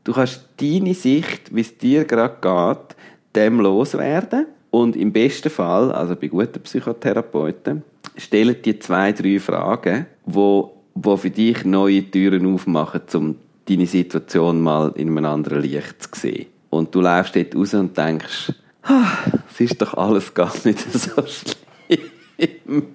du kannst deine Sicht, wie es dir gerade geht, dem loswerden. Und im besten Fall, also bei guten Psychotherapeuten, stellen die zwei, drei Fragen, wo, wo für dich neue Türen aufmachen, um deine Situation mal in einem anderen Licht zu sehen. Und du läufst dort raus und denkst, ah, es ist doch alles gar nicht so schlimm.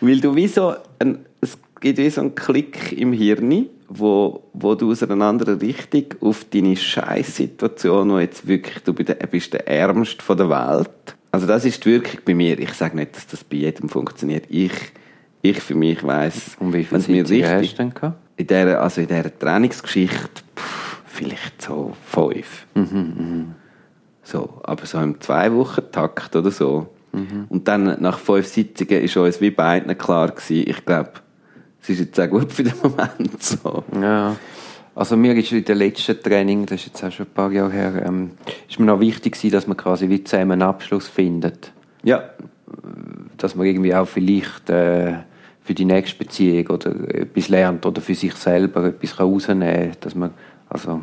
Weil du wie so ein, es gibt wie so einen Klick im Hirn, wo, wo du aus einer anderen Richtung auf deine Scheißsituation, wo jetzt wirklich, du bist der, bist der Ärmste von der Welt. Also das ist die Wirkung bei mir. Ich sage nicht, dass das bei jedem funktioniert. Ich, ich für mich weiss, Und wie wenn's mir richtig- hast du denn gehabt? in dieser, also in dieser Trainingsgeschichte pff, vielleicht so fünf. So, aber so im Zwei-Wochen-Takt oder so. Und dann nach fünf Sitzungen ist uns wie beiden klar gewesen, ich glaube, es ist jetzt auch gut für den Moment so. Ja. Also mir ist in der letzten Training, das ist jetzt auch schon ein paar Jahre her, ähm, ist mir noch wichtig gewesen, dass man quasi wie zusammen einen Abschluss findet. Ja, dass man irgendwie auch vielleicht äh, für die nächste Beziehung oder etwas lernt oder für sich selber etwas rausnehmen kann, dass man, also...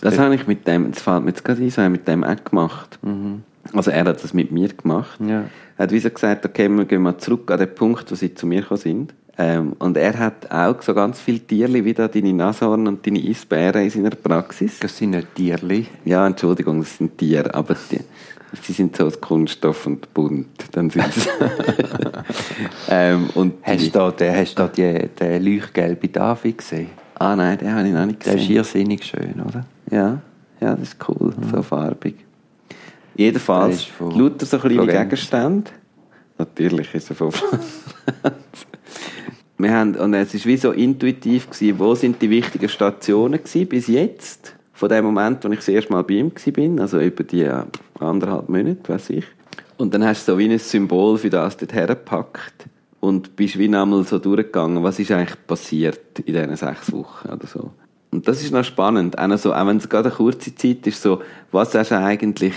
Das habe ich mit dem, das fällt mir jetzt gerade ein, so mit dem auch gemacht. Mhm. Also er hat das mit mir gemacht. Ja. Er hat wie so gesagt, okay, wir gehen mal zurück an den Punkt, wo sie zu mir gekommen sind. Ähm, und er hat auch so ganz viele Tierli, wie da deine Nashorn und deine Eisbären in seiner Praxis. Das sind nicht Tierli. Ja, Entschuldigung, das sind Tiere, aber die, sie sind so aus Kunststoff und bunt. Dann sind sie. ähm, und hast du da, den, hast du da die, den leuchtgelben David gesehen? Ah nein, den habe ich noch nicht gesehen. Der ist irrsinnig schön, oder? Ja, ja, das ist cool, mhm. so farbig. Jedenfalls, lauter so kleine Gegenstände. Natürlich ist er von Wir haben, und es war wie so intuitiv, gewesen, wo sind die wichtigen Stationen gewesen, bis jetzt, von dem Moment, wo ich das erste Mal bei ihm war, also über die äh, anderthalb Monate, weiß ich. Und dann hast du so wie ein Symbol für das dort hergepackt und bist wie einmal so durchgegangen, was ist eigentlich passiert in diesen sechs Wochen oder so. Und das ist noch spannend, auch, so, auch wenn es gerade eine kurze Zeit ist, so, was hast du eigentlich,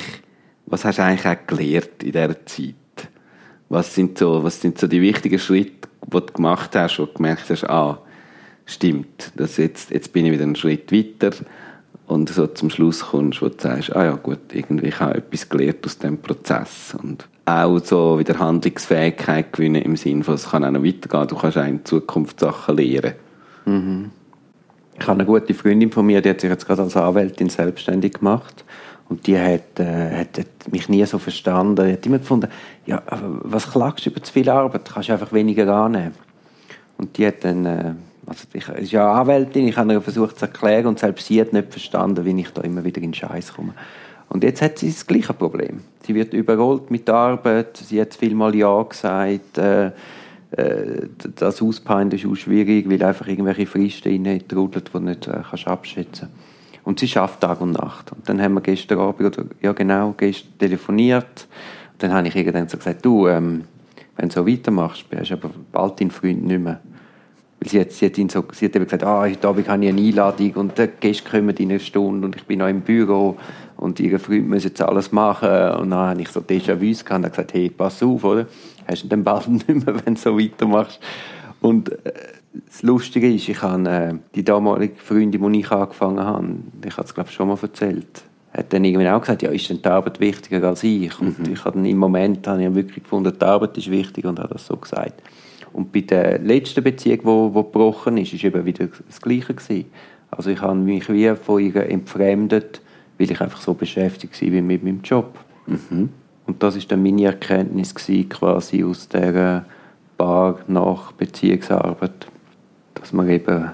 was hast du eigentlich auch gelernt in dieser Zeit? Was sind so, was sind so die wichtigen Schritte, die du gemacht hast, wo du gemerkt hast, ah, stimmt, das jetzt, jetzt bin ich wieder einen Schritt weiter und so zum Schluss kommst, wo du sagst, ah ja gut, irgendwie ich habe etwas gelernt aus dem Prozess und auch so wieder Handlungsfähigkeit gewinnen im Sinne von, es kann auch noch weitergehen, du kannst auch in Zukunft Sachen lernen. Mhm. Ich habe eine gute Freundin von mir, die hat sich jetzt gerade als Anwältin selbstständig gemacht und die hat, äh, hat, hat, mich nie so verstanden. Die hat immer gefunden, ja, was klagst du über zu viel Arbeit? Du kannst einfach weniger annehmen. Und die hat dann, äh, also ich ist ja Anwältin, ich habe ihr versucht zu erklären und selbst sie hat nicht verstanden, wie ich da immer wieder in Scheiß komme. Und jetzt hat sie das gleiche Problem. Sie wird überrollt mit der Arbeit, sie hat vielmal Ja gesagt, äh, äh, das Auspeilen ist auch schwierig, weil einfach irgendwelche Fristen reintrudelt, die du nicht äh, kannst abschätzen kannst. Und sie schafft Tag und Nacht. Und dann haben wir gestern Abend, ja genau, gestern telefoniert. Und dann habe ich irgendwann so gesagt, du, ähm, wenn du so weitermachst, hast du aber bald deinen Freund nicht mehr. Weil sie hat, sie hat, ihn so, sie hat eben gesagt, ah, heute Abend habe ich eine Einladung und die Gäste kommen in einer Stunde und ich bin noch im Büro und ihre Freund müssen jetzt alles machen. Und dann habe ich so Déjà-vu gehabt und gesagt, hey, pass auf, oder? Hast du den Ball nicht mehr, wenn du so weitermachst. Und äh, das Lustige ist, ich habe äh, die damalige Freundin, die ich angefangen habe, ich habe es glaube schon mal erzählt, hat dann irgendwann auch gesagt, ja, ist denn die Arbeit wichtiger als ich? Und mhm. ich habe dann im Moment habe ich wirklich gefunden, die Arbeit ist wichtig und habe das so gesagt. Und bei der letzten Beziehung, die, die gebrochen ist, ist eben wieder das Gleiche gewesen. Also ich habe mich wie von ihr entfremdet, weil ich einfach so beschäftigt war mit meinem Job. Mhm. Und das ist dann meine Erkenntnis gewesen, quasi aus der Bar nach Beziehungsarbeit dass man eben,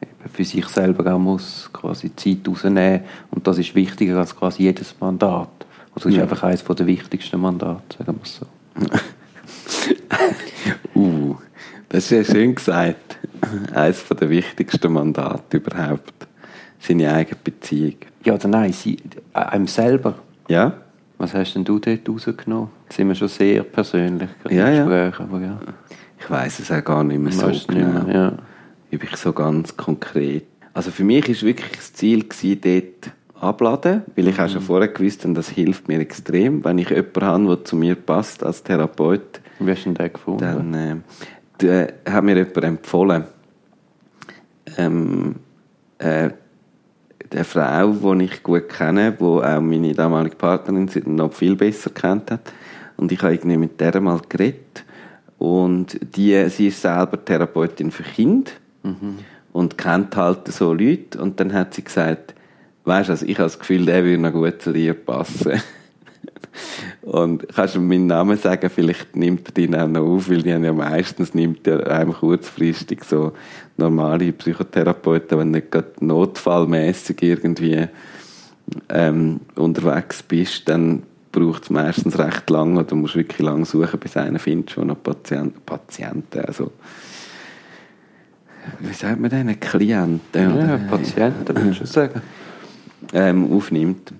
eben für sich selber auch muss quasi Zeit rausnehmen und das ist wichtiger als quasi jedes Mandat. Also das ist einfach eines der wichtigsten Mandate, sagen wir es so. uh, das ist ja schön gesagt. Eines der wichtigsten Mandate überhaupt. Seine eigene Beziehung. Ja oder nein, sie, äh, einem selber. Ja. Was hast denn du dort rausgenommen? Das sind wir schon sehr persönlich ja, ja. Aber ja. Ich weiß es auch gar nicht mehr so genau. Mehr, ja ich so ganz konkret. Also für mich war wirklich das Ziel, gewesen, dort abladen, weil ich auch schon mhm. vorher gewusst habe, das hilft mir extrem, wenn ich jemanden habe, der zu mir passt als Therapeut. Wie hast du den gefunden? Dann äh, der hat mir jemand empfohlen. Ähm, äh, der Frau, die ich gut kenne, die auch meine damalige Partnerin noch viel besser kennt hat. Und ich habe irgendwie mit der mal geredet. Und die, sie ist selber Therapeutin für Kinder Und kennt halt so Leute. Und dann hat sie gesagt, weißt du, also ich habe das Gefühl, der würde noch gut zu dir passen. Und kannst du meinen Namen sagen? Vielleicht nimmt er den auch noch auf, weil die haben ja meistens nimmt er kurzfristig so normale Psychotherapeuten, wenn du nicht gerade notfallmäßig irgendwie ähm, unterwegs bist, dann braucht es meistens recht lange oder du musst wirklich lange suchen, bis einer findet schon noch Patienten, Patienten also wie sagt man denn, Klienten ja, oder Patienten, würdest du sagen, ähm, aufnimmt.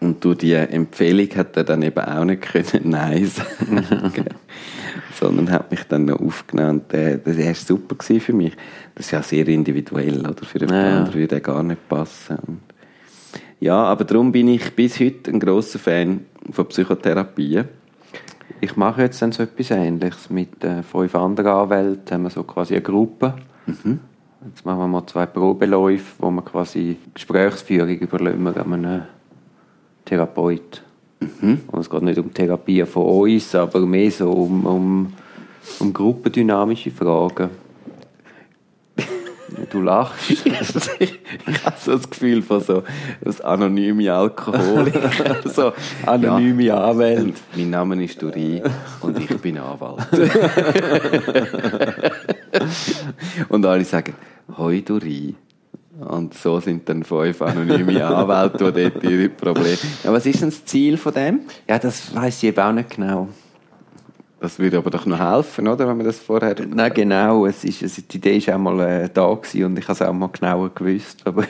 Und durch die Empfehlung hat er dann eben auch nicht können Nein sagen sondern hat mich dann noch aufgenommen. Und, äh, das war super für mich. Das ist ja sehr individuell, oder? Für jemand ja. anderen würde gar nicht passen. Und ja, aber darum bin ich bis heute ein großer Fan von Psychotherapie. Ich mache jetzt dann so etwas Ähnliches. Mit äh, fünf anderen Anwälten haben wir so quasi eine Gruppe. Mhm. Jetzt machen wir mal zwei Probeläufe, wo wir quasi Gesprächsführung überlassen an einen Therapeut. Mhm. Und es geht nicht um Therapie von uns, aber mehr so um, um, um gruppendynamische Fragen. Du lachst. ich habe so das Gefühl von so das anonyme Alkoholiker. so, Anonyme ja, Anwälte. mein Name ist Duri und ich bin Anwalt. und alle sagen, hoi Duri. Und so sind dann fünf anonyme Anwälte, die dort ihre Probleme... Ja, was ist denn das Ziel von dem? Ja, das weiß ich eben auch nicht genau. Das würde aber doch noch helfen, oder, wenn man das vorher... Nein, genau. Es ist, es, die Idee war auch mal äh, da gewesen und ich habe es auch mal genauer gewusst. Aber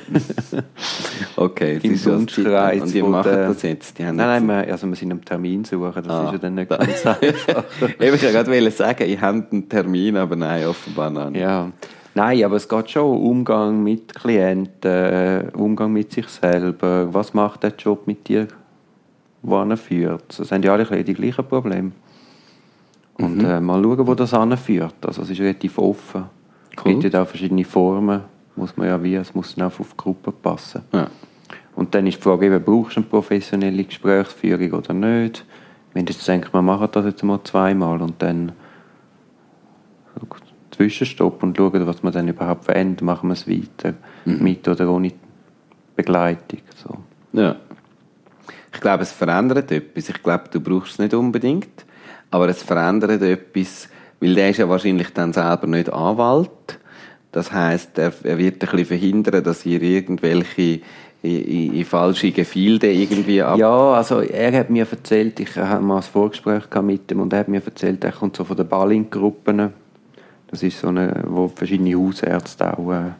Okay, es Im ist. Wunschkreis Und die machen der- das jetzt? Nein, nein, wir, also wir sind am Termin suchen. Das Ah. ist ja dann nicht ganz einfach. Eben, ich wollte gerade sagen, ich habe einen Termin, aber nein, offenbar noch nicht. Ja. Nein, aber es geht schon um Umgang mit Klienten, äh, Umgang mit sich selber. Was macht der Job mit dir, wo er führt? Das sind ja alle die gleichen Probleme. Und Mhm. äh, mal schauen, wo das anführt. Also es ist relativ offen. Es Cool. gibt ja auch verschiedene Formen. Muss man ja wie, es muss dann auch auf die Gruppe passen. Ja. Und dann ist die Frage, eben, brauchst du eine professionelle Gesprächsführung oder nicht? Wenn du jetzt denkst, wir machen das jetzt mal zweimal und dann Zwischenstopp und schauen, was wir dann überhaupt verändern, machen wir es weiter, mit oder ohne Begleitung. So. Ja. Ich glaube, es verändert etwas. Ich glaube, du brauchst es nicht unbedingt, aber es verändert etwas, weil der ist ja wahrscheinlich dann selber nicht Anwalt. Das heißt, er, er wird ein bisschen verhindern, dass ihr irgendwelche in, in, falsche Gefilde irgendwie ab... Ja, also er hat mir erzählt, ich hatte mal ein Vorgespräch mit ihm und er hat mir erzählt, er kommt so von den Balling-Gruppen. Das ist so eine, wo verschiedene Hausärzte auch äh,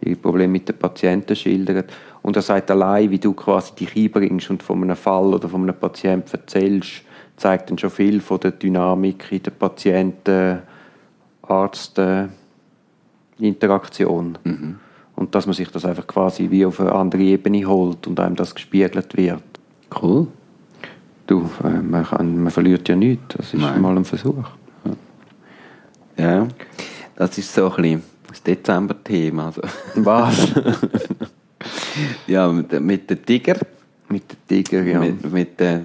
ihre Probleme mit den Patienten schildern. Und er sagt allein, wie du quasi dich einbringst und von einem Fall oder von einem Patienten erzählst, zeigt dann schon viel von der Dynamik in der Patienten-Arzt-Interaktion. Und dass man sich das einfach quasi wie auf eine andere Ebene holt und einem das gespiegelt wird. Cool. Du, äh, man, kann, man verliert ja nichts. Das ist Nein. mal ein Versuch. Ja. Das ist so ein bisschen das Dezember-Thema. Also. Was? ja, mit, mit den Tiger. Mit den Tiger, ja. Mit, mit, äh,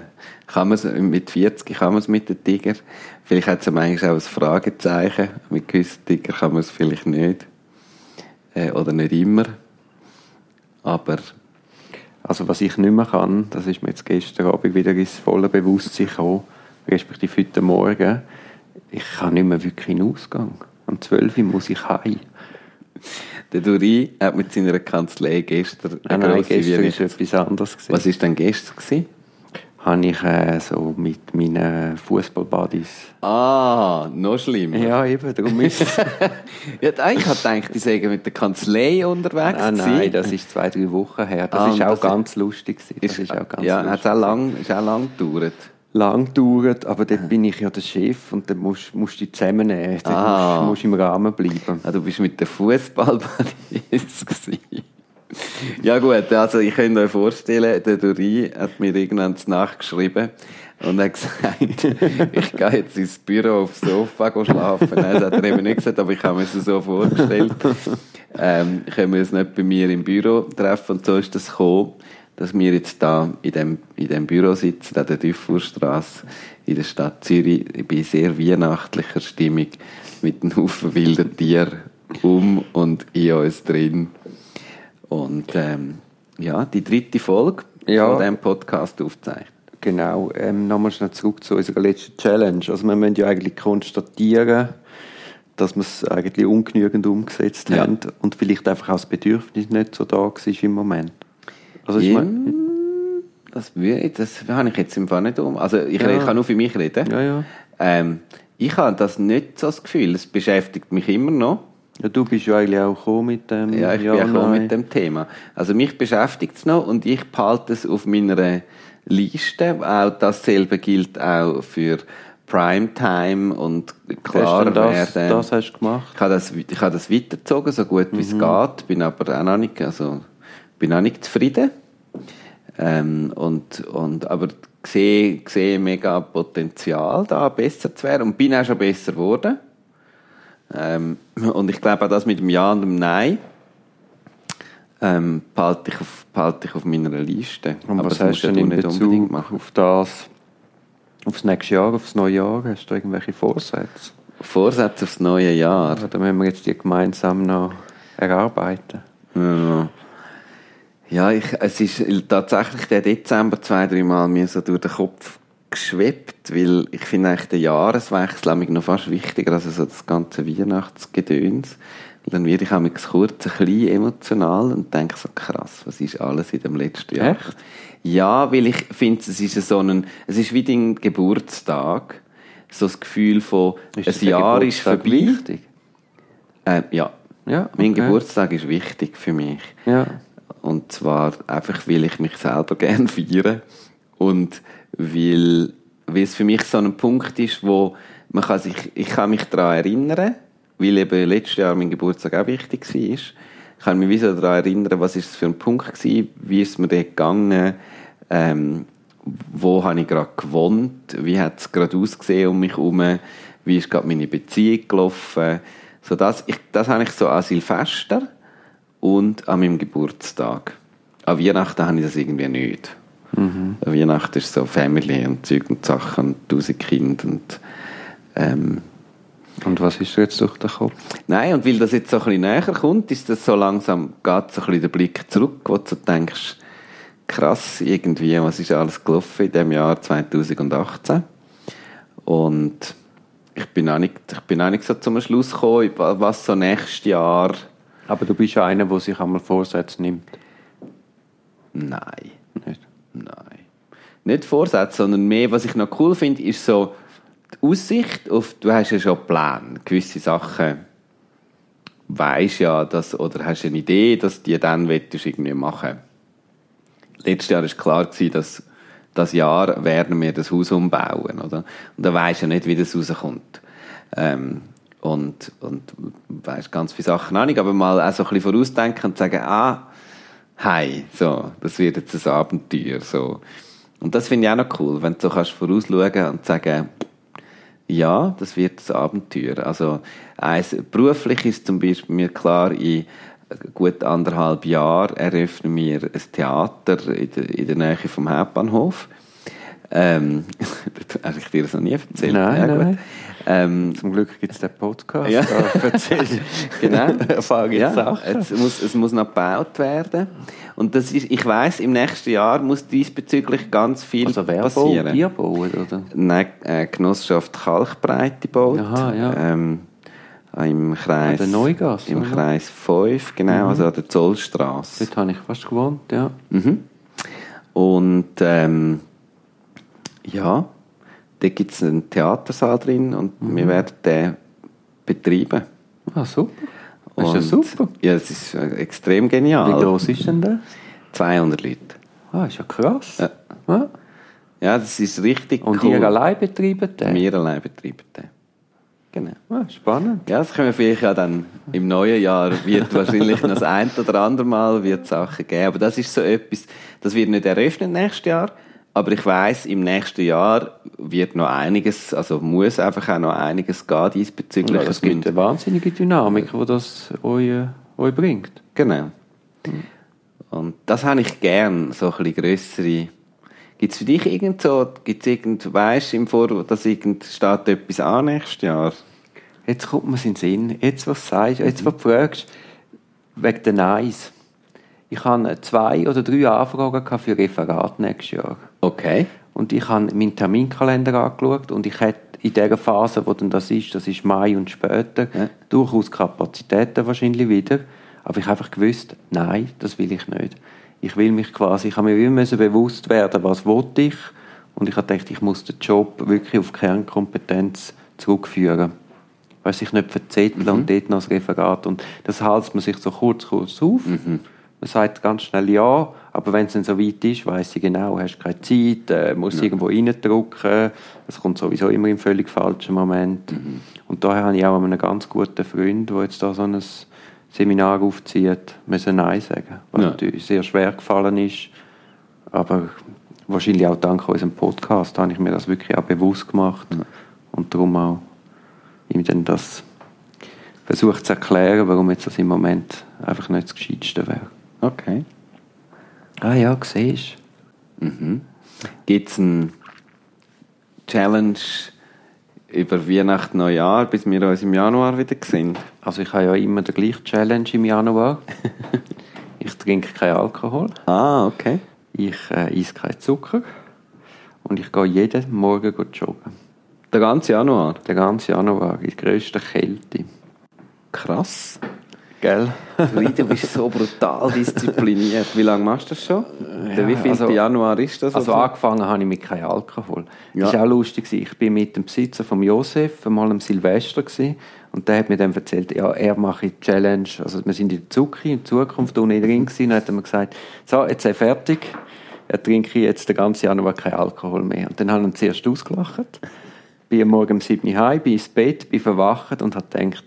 kann man's, mit 40 kann man es mit den Tiger. Vielleicht hat es eigentlich auch ein Fragezeichen. Mit gewissen Tiger kann man es vielleicht nicht. Äh, oder nicht immer. Aber Also was ich nicht mehr kann, das ist mir jetzt gestern Abend wieder ins volle Bewusstsein gekommen, respektive heute Morgen, ich kann nicht mehr wirklich in den Ausgang. Am 12 Uhr muss ich heim. Der Duri hat mit seiner Kanzlei gestern Nein, eine nein, gestern war etwas anderes. Gewesen. Was war denn gestern? Gewesen? Habe ich äh, so mit meinen Fußballbuddies. Ah, noch schlimmer. Ja, eben, darum ist es. Ja, ich hatte gedacht, die seien mit der Kanzlei unterwegs. nein, gewesen. nein, das ist zwei, drei Wochen her. Das Ah, ist auch das ganz lustig. gewesen. Das ist, auch ganz ja, lustig. hat auch lang, ist auch lang gedauert. Lang gedauert, aber dort bin ich ja der Chef und dann musst, musst du dich zusammennehmen. Dort Ah. musst, musst im Rahmen bleiben. Ah, du bist mit der Fußballbuddies Ja gut, also ich könnt euch vorstellen, der Duri hat mir irgendwann nachgeschrieben und hat gesagt, ich gehe jetzt ins Büro aufs Sofa schlafen. Nein, das hat er eben nicht gesagt, aber ich habe mir es so vorgestellt. Ähm, können wir uns nicht bei mir im Büro treffen und so ist das gekommen, dass wir jetzt da in dem, in dem Büro sitzen, an der Dufourstrasse in der Stadt Zürich, bei sehr weihnachtlicher Stimmung mit einem Haufen wilden Tieren um und in uns drin. Und ähm, ja, die dritte Folge Ja. von diesem Podcast aufzeichnen. Genau. Ähm, Nochmal schnell zurück zu unserer letzten Challenge. Also wir müssen ja eigentlich konstatieren, dass wir es eigentlich ungenügend umgesetzt Ja. haben und vielleicht einfach auch das Bedürfnis nicht so da war im Moment. Also ich meine, das, das habe ich jetzt im Fall nicht um. Also ich, Ja. ich kann nur für mich reden. ja, ja. Ähm, ich habe das nicht so das Gefühl. Es beschäftigt mich immer noch. ja. Du bist ja eigentlich auch gekommen mit dem. Ja, ich bin ja gekommen nein. mit dem Thema. Also mich beschäftigt es noch und ich behalte es auf meiner Liste. Auch dasselbe gilt auch für Primetime und klar Hast das, werden. das hast du gemacht? Ich habe das, ich habe das weitergezogen, so gut wie es geht. Bin aber auch noch nicht, also, bin auch nicht zufrieden. Ähm, und, und, aber sehe, sehe mega Potenzial da, besser zu werden und bin auch schon besser geworden. Ähm, und ich glaube auch das mit dem Ja und dem Nein ähm, behalte, ich auf, behalte ich auf meiner Liste. Und Aber was das hast du ja denn in nicht Bezug unbedingt machen. auf das, aufs nächste Jahr, aufs neue Jahr? Hast du irgendwelche Vorsätze? Vorsätze aufs neue Jahr. Oder müssen wir jetzt die gemeinsam noch erarbeiten? Ja. Ja, ich, es ist tatsächlich der Dezember zwei, drei Mal mir so durch den Kopf geschwebt, weil ich finde eigentlich den Jahreswechsel noch fast wichtiger als so das ganze Weihnachtsgedöns. Und dann werde ich auch kurz ein bisschen emotional und denke so, krass, was ist alles in dem letzten Jahr? Echt? Ja, weil ich finde, es ist so ein, es ist wie dein Geburtstag. So das Gefühl von, Ist ein Jahr ist vorbei. Wichtig? Äh, ja. Ja, Mein okay. Geburtstag ist wichtig für mich. Ja. Und zwar einfach, weil ich mich selber gerne feiere und weil, weil es für mich so ein Punkt ist, wo man kann sich, ich kann mich daran erinnern, weil eben letztes Jahr mein Geburtstag auch wichtig war. Ich kann mich wie so daran erinnern, was ist es für ein Punkt gewesen, wie ist es mir dort gegangen, ähm, wo habe ich gerade gewohnt, wie hat es gerade ausgesehen um mich herum, wie ist gerade meine Beziehung gelaufen. So das, ich, das habe ich so an Silvester und an meinem Geburtstag. An Weihnachten habe ich das irgendwie nicht. An Weihnachten ist so Family und Zeug und Sachen und tausend Kinder und ähm, Und was ist jetzt durch den Kopf? Nein, und weil das jetzt so ein bisschen näher kommt, ist das so langsam, geht so ein bisschen der Blick zurück, wo du denkst, krass, irgendwie, was ist alles gelaufen in dem Jahr 2018? Und ich bin auch nicht, ich bin auch nicht so zum Schluss gekommen, was so nächstes Jahr, Aber du bist einer, der sich einmal Vorsätze nimmt. nein. Nicht? Nein. Nicht Vorsätze, sondern mehr, was ich noch cool finde, ist so die Aussicht auf, du hast ja schon Pläne, gewisse Sachen weisst ja, dass, oder hast eine Idee, dass die dann willst, irgendwie machen. Letztes Jahr war klar, dass das Jahr werden wir das Haus umbauen, oder? Und da weisst du ja nicht, wie das rauskommt. Ähm, und, und weisst ganz viele Sachen auch nicht, aber mal auch so ein bisschen vorausdenken und sagen, ah, hey, so, das wird jetzt ein Abenteuer, so. Und das finde ich auch noch cool, wenn du so kannst vorausschauen und sagen, ja, das wird ein Abenteuer. Also, eins, beruflich ist zum Beispiel mir klar, in gut anderthalb Jahren eröffnen wir ein Theater in der, in der Nähe vom Hauptbahnhof. Ähm, habe ich dir das noch nie erzählt. Nein, ja, nein. Ähm, Zum Glück gibt es den Podcast. Ja. Genau. erfahre ich ja, Sachen. es, muss, es muss noch gebaut werden. Und das ist, ich weiß, im nächsten Jahr muss diesbezüglich ganz viel Also wer passieren. Ihr bauen, oder? Nein, äh, Genossenschaft Kalkbreite baut. Aha, ja. Ähm, im Kreis, An der Neugasse, Im oder? Mhm. Kreis 5, genau, also an der Zollstraße. Dort habe ich fast gewohnt, ja. Mhm. Und ähm, ja, da gibt es einen Theatersaal drin und Mhm. wir werden den betreiben. Ah, super. Das ist ja Und- super. Ja, es ist äh, extrem genial. Wie groß ist denn der? 200 Leute. Ah, ist ja krass. Ja. Ja. Ja, das ist richtig Und cool. ihr allein betreiben den? Wir allein betreiben den. Genau. Ah, spannend. Ja, das können wir vielleicht ja dann im neuen Jahr wird wahrscheinlich noch das ein oder andere Mal wird Sachen geben. Aber das ist so etwas, das wird nicht eröffnet nächstes Jahr. Aber ich weiß, im nächsten Jahr wird noch einiges, also muss einfach auch noch einiges gehen diesbezüglich. Ja, das Es gibt eine wahnsinnige Dynamik, die das euch, euch bringt. Genau. Und das habe ich gern, so ein bisschen grössere. Gibt es für dich irgend so, gibt's irgend, weisst du im Vor, dass irgend steht etwas an nächstes Jahr? Jetzt kommt mir in den Sinn. Jetzt, was du sagst, jetzt, was du fragst, wegen den Neins. Ich hatte zwei oder drei Anfragen für Referat nächstes Jahr. Okay. Und ich habe meinen Terminkalender angeschaut und ich hätte in dieser Phase, wo dann das ist, das ist Mai und später, Ja. durchaus Kapazitäten wahrscheinlich wieder. Aber ich habe einfach gewusst, nein, das will ich nicht. Ich will mich quasi, ich habe mir immer bewusst werden, was wollte ich. Und ich habe gedacht, ich muss den Job wirklich auf Kernkompetenz zurückführen. Weil sich nicht verzetteln und dort noch das Referat. Und das halst man sich so kurz, kurz auf. Man sagt ganz schnell ja, aber wenn es dann so weit ist, weiss ich genau, hast keine Zeit, äh, musst irgendwo reindrücken. Es kommt sowieso immer im völlig falschen Moment. Und daher habe ich auch einen ganz guten Freund, der jetzt da so ein Seminar aufzieht, müssen Nein sagen. Was Ja. natürlich sehr schwer gefallen ist. Aber wahrscheinlich auch dank unserem Podcast habe ich mir das wirklich auch bewusst gemacht und darum auch ihm dann das versucht zu erklären, warum jetzt das im Moment einfach nicht das Gescheiteste wäre. Okay. Ah ja, siehst Gibt es eine Challenge über Weihnachten, Neujahr, bis wir uns im Januar wieder sehen? Also ich habe ja immer die gleiche Challenge im Januar. ich trinke keinen Alkohol, Ah, okay. ich äh, esse keinen Zucker und ich gehe jeden Morgen joggen. Der ganze Januar? Den ganzen Januar in grösster Kälte. Krass. Gell? Du bist so brutal diszipliniert. Wie lange machst du das schon? Der wie viel also- Januar ist das? Also angefangen habe ich mit keinem Alkohol. Ja. Das war auch lustig. Ich bin mit dem Besitzer von Josef einmal am Silvester gewesen, und der hat mir dann erzählt, ja, er mache die Challenge. Also wir sind in der Zucki, in Zukunft unten drin gewesen, dann hat er mir gesagt, so, jetzt ist er fertig. Er trinke jetzt den ganzen Januar keinen Alkohol mehr. Und dann haben ihn zuerst ausgelacht. Bin am Morgen um 7 Uhr heim, bin ins Bett, bin verwacht und habe gedacht,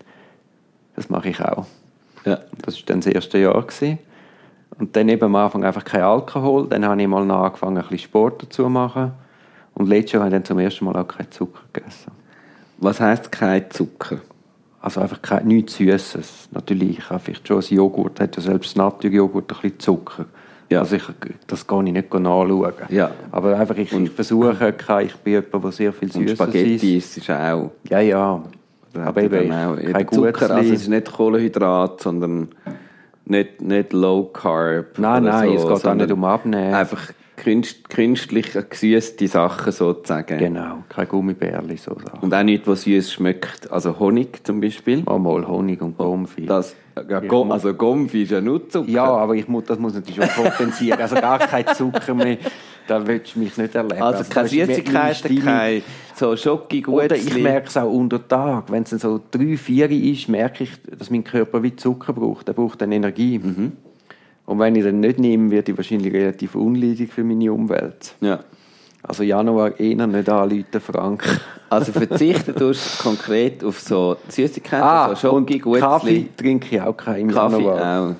das mache ich auch. Ja. Das war dann das erste Jahr. Gewesen. Und dann eben am Anfang einfach kein Alkohol. Dann habe ich mal noch angefangen, ein bisschen Sport dazu zu machen. Und letztes Jahr habe ich dann zum ersten Mal auch keinen Zucker gegessen. Was heisst kein Zucker? Also einfach kein, nichts Süßes. Natürlich, ich habe vielleicht schon ein Joghurt, hat ja selbst Naturjoghurt ein bisschen Zucker. Ja. Also ich, das kann ich nicht nachschauen. Ja. Aber einfach, ich, ich versuche, kein, ich bin jemand, der sehr viel Süßes Spaghetti isst. ist auch. Ja, ja. Aber er eben, auch kein Zucker, also es ist nicht Kohlenhydrat, sondern nicht, nicht Low Carb. Nein, nein, so, es geht auch nicht um Abnehmen. Einfach künst, künstlich gesüßte Sachen sozusagen. Genau, kein Gummibärli, so Sachen. Und auch nichts, was süß schmeckt. Also Honig zum Beispiel. Mal, mal Honig und Gomfi. Das, ja, Gom, also Gomfi ist ja nur Zucker. Ja, aber ich muss, das muss natürlich schon kompensieren. Also gar kein Zucker mehr, da willst du mich nicht erleben. Also keine ist meine Süßigkeiten, keine so schoki Oder ich merke es auch unter Tag. Wenn es dann so drei, vier ist, merke ich, dass mein Körper wie Zucker braucht. Er braucht dann Energie. Mhm. Und wenn ich den nicht nehme, werde ich wahrscheinlich relativ unleidig für meine Umwelt. Ja. Also Januar eher nicht anrufen, Frank. Also verzichten du konkret auf so Süßigkeiten, Ah, so Schoki, Gutzli, Kaffee trinke ich auch keinen Kaffee Januar. auch.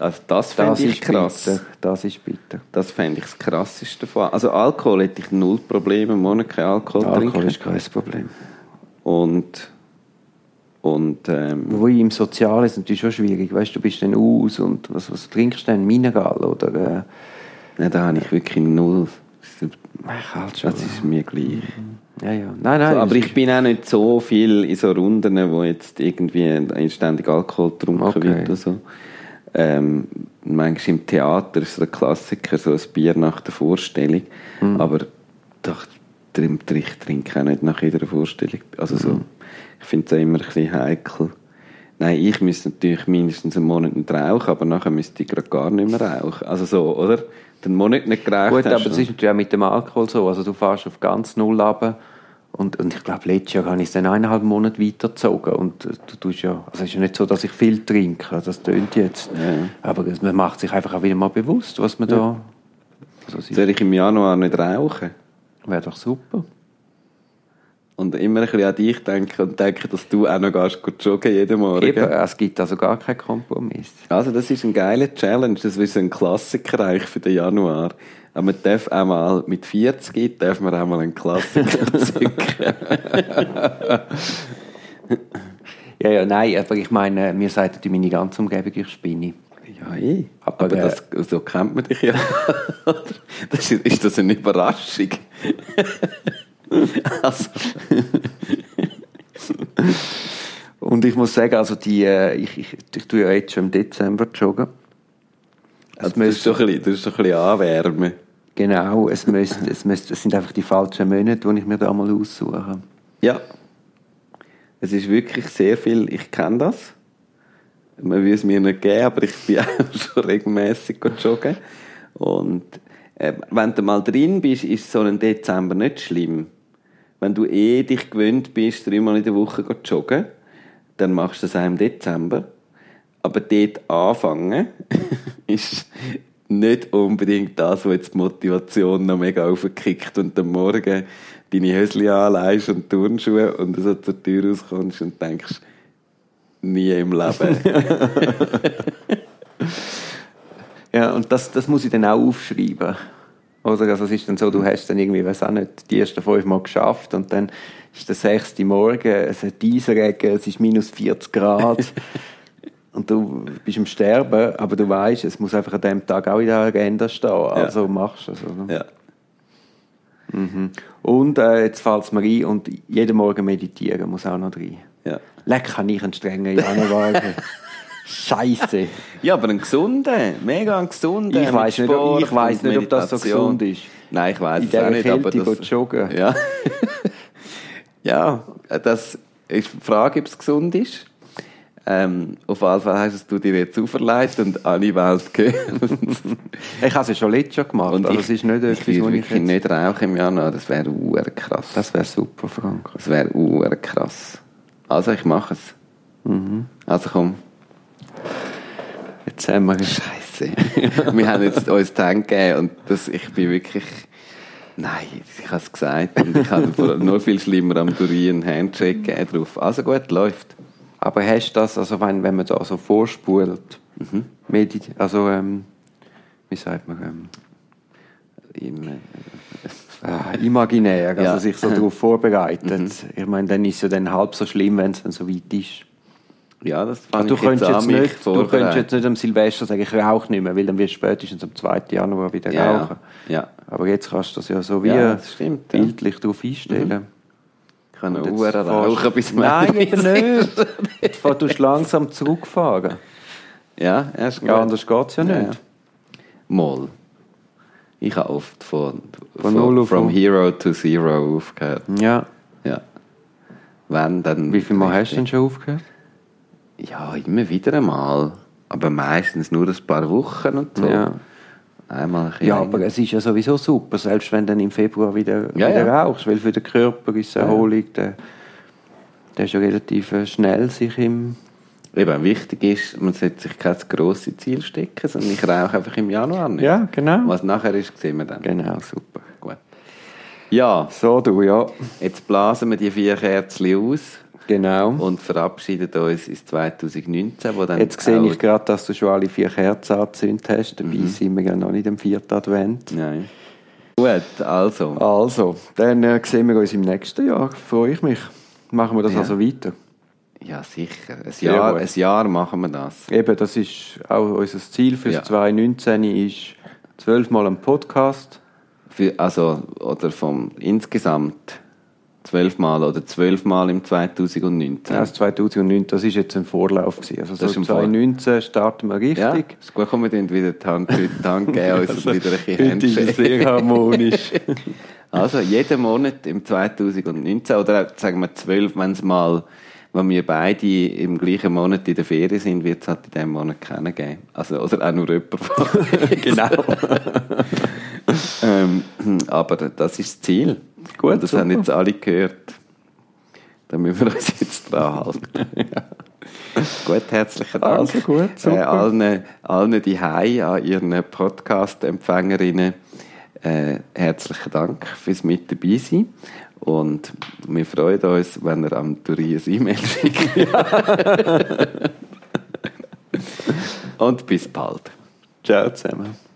Also das fände ich krass. bitter. Das ist bitter. Das fände ich das krasseste davon. Also Alkohol hätte ich null Probleme, im Monat kein Alkohol, Alkohol trinken. ist kein Problem. Und, und ähm, Wo im Sozialen ist natürlich schon schwierig. Weißt du, bist dann aus und was, was trinkst du denn? Mineral oder äh, nein, da habe ich wirklich null. Ach, halt schon. Das ist mir gleich. Ja, ja. Nein, nein. So, aber ich bin auch nicht so viel in so Runden, wo jetzt irgendwie ständig Alkohol getrunken Okay. wird oder so. Ähm, manchmal im Theater ist es ein Klassiker, so ein Bier nach der Vorstellung. Mhm. Aber doch, ich trinke auch nicht nach jeder Vorstellung. Also so, Mhm. ich finde es immer ein bisschen heikel. Nein, ich müsste natürlich mindestens einen Monat nicht rauchen, aber nachher müsste ich gerade gar nicht mehr rauchen. Also so, oder? Den Monat nicht geraucht Gut, hast aber du- das ist natürlich auch mit dem Alkohol so. Also du fährst auf ganz Null runter. Und, und ich glaube, letztes Jahr habe ich es dann eineinhalb Monate weitergezogen. Und äh, du tust ja, also es ist ja nicht so, dass ich viel trinke. Das tönt jetzt. Aber es- man macht sich einfach auch wieder mal bewusst, was man da. Also es ist- Soll ich im Januar nicht rauchen? Wäre doch super. Und immer ein bisschen an dich denken und denken, dass du auch noch gehst, gut joggen jeden Morgen. Eben, es gibt also gar keinen Kompromiss. Also das ist ein geiler Challenge, das ist ein Klassiker eigentlich für den Januar. Aber man darf auch mal, mit 40 darf man auch mal einen Klassiker zücken. Ja, ja, nein, aber ich meine, mir sagt ja meine ganze Umgebung, ich spinne. ja, eh. Aber, Aber, äh, das, so kennt man dich ja. das ist, ist das eine Überraschung? Also, Und ich muss sagen, also die, äh, ich, ich, ich tue ja jetzt schon im Dezember joggen. Es also das, ist doch ein bisschen, das ist doch ein bisschen anwärmen. Genau, es, müsste, es, müsste, es sind einfach die falschen Monate, die ich mir da mal aussuche. Ja. Es ist wirklich sehr viel, ich kenne das. Man will es mir nicht geben, aber ich bin auch schon regelmäßig joggen. Und äh, wenn du mal drin bist, ist so ein Dezember nicht schlimm. Wenn du eh dich gewöhnt bist, dreimal in der Woche zu joggen, dann machst du das auch im Dezember. Aber dort anfangen ist nicht unbedingt das, was jetzt die Motivation noch mega aufkickt und am Morgen deine Hösli anlegst und Turnschuhe und so zur Tür rauskommst und denkst, nie im Leben. Ja, und das, das muss ich dann auch aufschreiben. Oder also es ist dann so, du hast dann irgendwie, weiß auch nicht, die ersten fünf Mal geschafft und dann ist der sechste Morgen, es hat Eisregen, es ist minus 40 Grad und du bist am Sterben, aber du weißt, es muss einfach an dem Tag auch in der Agenda stehen, also ja. machst du es. Oder? Ja. Mhm. Und äh, jetzt fällt es mir ein, und jeden Morgen meditieren muss auch noch rein. Ja. Leck, kann ich einen strengen Januar Scheiße. Ja, aber ein gesunder, mega ein gesunder. Ich weiß nicht, ob, ich weiss nicht, ob das so gesund ist. Nein, ich weiß es auch nicht, aber das... joggen. Ja. ja, das ist die Frage, ob es gesund ist. Ähm, auf jeden Fall hast du dir jetzt auferlegt und alle Welt gehört. ich habe es schon letztes Jahr gemacht, und also ich, es ist nicht etwas, ich wirklich jetzt... nicht rauchen im Januar, das wäre krass. Das wäre super, Frank. Das wäre krass. Also ich mache es. Mhm. Also komm. Jetzt haben wir... Scheiße. wir haben jetzt uns Hand gegeben und das, ich bin wirklich... Nein, ich habe es gesagt und ich habe noch viel schlimmer am Durian Handshake gegeben drauf. Also gut, läuft. Aber hast du das, also wenn, wenn man da so vorspult, mhm. also ähm, wie sagt man, ähm, Im, äh, äh, imaginär, also ja. sich so darauf vorbereitet. Mhm. Ich meine, dann ist es ja dann halb so schlimm, wenn es dann so weit ist. Ja, das fand du ich jetzt, jetzt nicht, Du könntest jetzt nicht am Silvester sagen, ich rauche nicht mehr, weil dann wirst du spätestens am 2. Januar wieder ja, rauchen. Ja. Aber jetzt kannst du das ja so wie ja, stimmt, bildlich ja. darauf einstellen. Mhm. Ich kann Uhr rauchen bis Nein, eben nicht. Du tust langsam zurückfahren. Ja, erst Ja, anders geht es ja nicht. Ja. Mal. Ich habe oft von, von, von From Hero to Zero aufgehört. Ja. Ja. Wenn, dann... Wie viel Mal hast du denn schon aufgehört? Ja, immer wieder einmal. Aber meistens nur ein paar Wochen und so. Ja. Einmal ein ja, aber es ist ja sowieso super, selbst wenn du dann im Februar wieder, ja, wieder ja. rauchst, weil für den Körper ist Erholung, der, der ist ja relativ äh, schnell sich im... Eben, wichtig ist, man sollte sich kein grosses Ziel stecken, sondern ich rauche einfach im Januar nicht. Ja, genau. Was nachher ist, sehen wir dann. Genau, super. Gut. Ja. So, du, ja. Jetzt blasen wir die vier Kerzen aus. Genau. Und verabschieden uns ins 2019, wo dann Jetzt sehe ich gerade, dass du schon alle vier Kerzen angezündet hast. Dabei mhm. sind wir ja noch nicht im vierten Advent. Nein. Gut, also. Also, dann äh, sehen wir uns im nächsten Jahr. Freue ich mich. Machen wir das ja. also weiter? Ja, sicher. Ein Jahr, ein Jahr machen wir das. Eben, das ist auch unser Ziel für ja. 2019 ist zwölfmal ein Podcast. Für, also, oder vom insgesamt zwölfmal oder zwölfmal im 2019. Ja, das 2019, das ist jetzt ein Vorlauf gewesen. Also das so 2019 starten wir richtig. Ja, ist gut, kommen wir dann wieder die Hand, die Hand geben, uns also, wieder ein bisschen Handshake. sehr harmonisch. also jeden Monat im 2019 oder sagen wir zwölf, wenn es mal wenn wir beide im gleichen Monat in der Ferien sind, wird es halt in diesem Monat keinen geben. Also, oder auch nur jemand Genau. ähm, aber das ist das Ziel. Gut, das super. haben jetzt alle gehört. Da müssen wir uns jetzt dran halten. ja. Gut, herzlichen Dank. Also gut, super. Äh, allen, allen die Hai an ihren Podcast-Empfängerinnen äh, herzlichen Dank fürs mit dabei sein. Und wir freuen uns, wenn ihr am Tourias E-Mail schickt. Und bis bald. Ciao zusammen.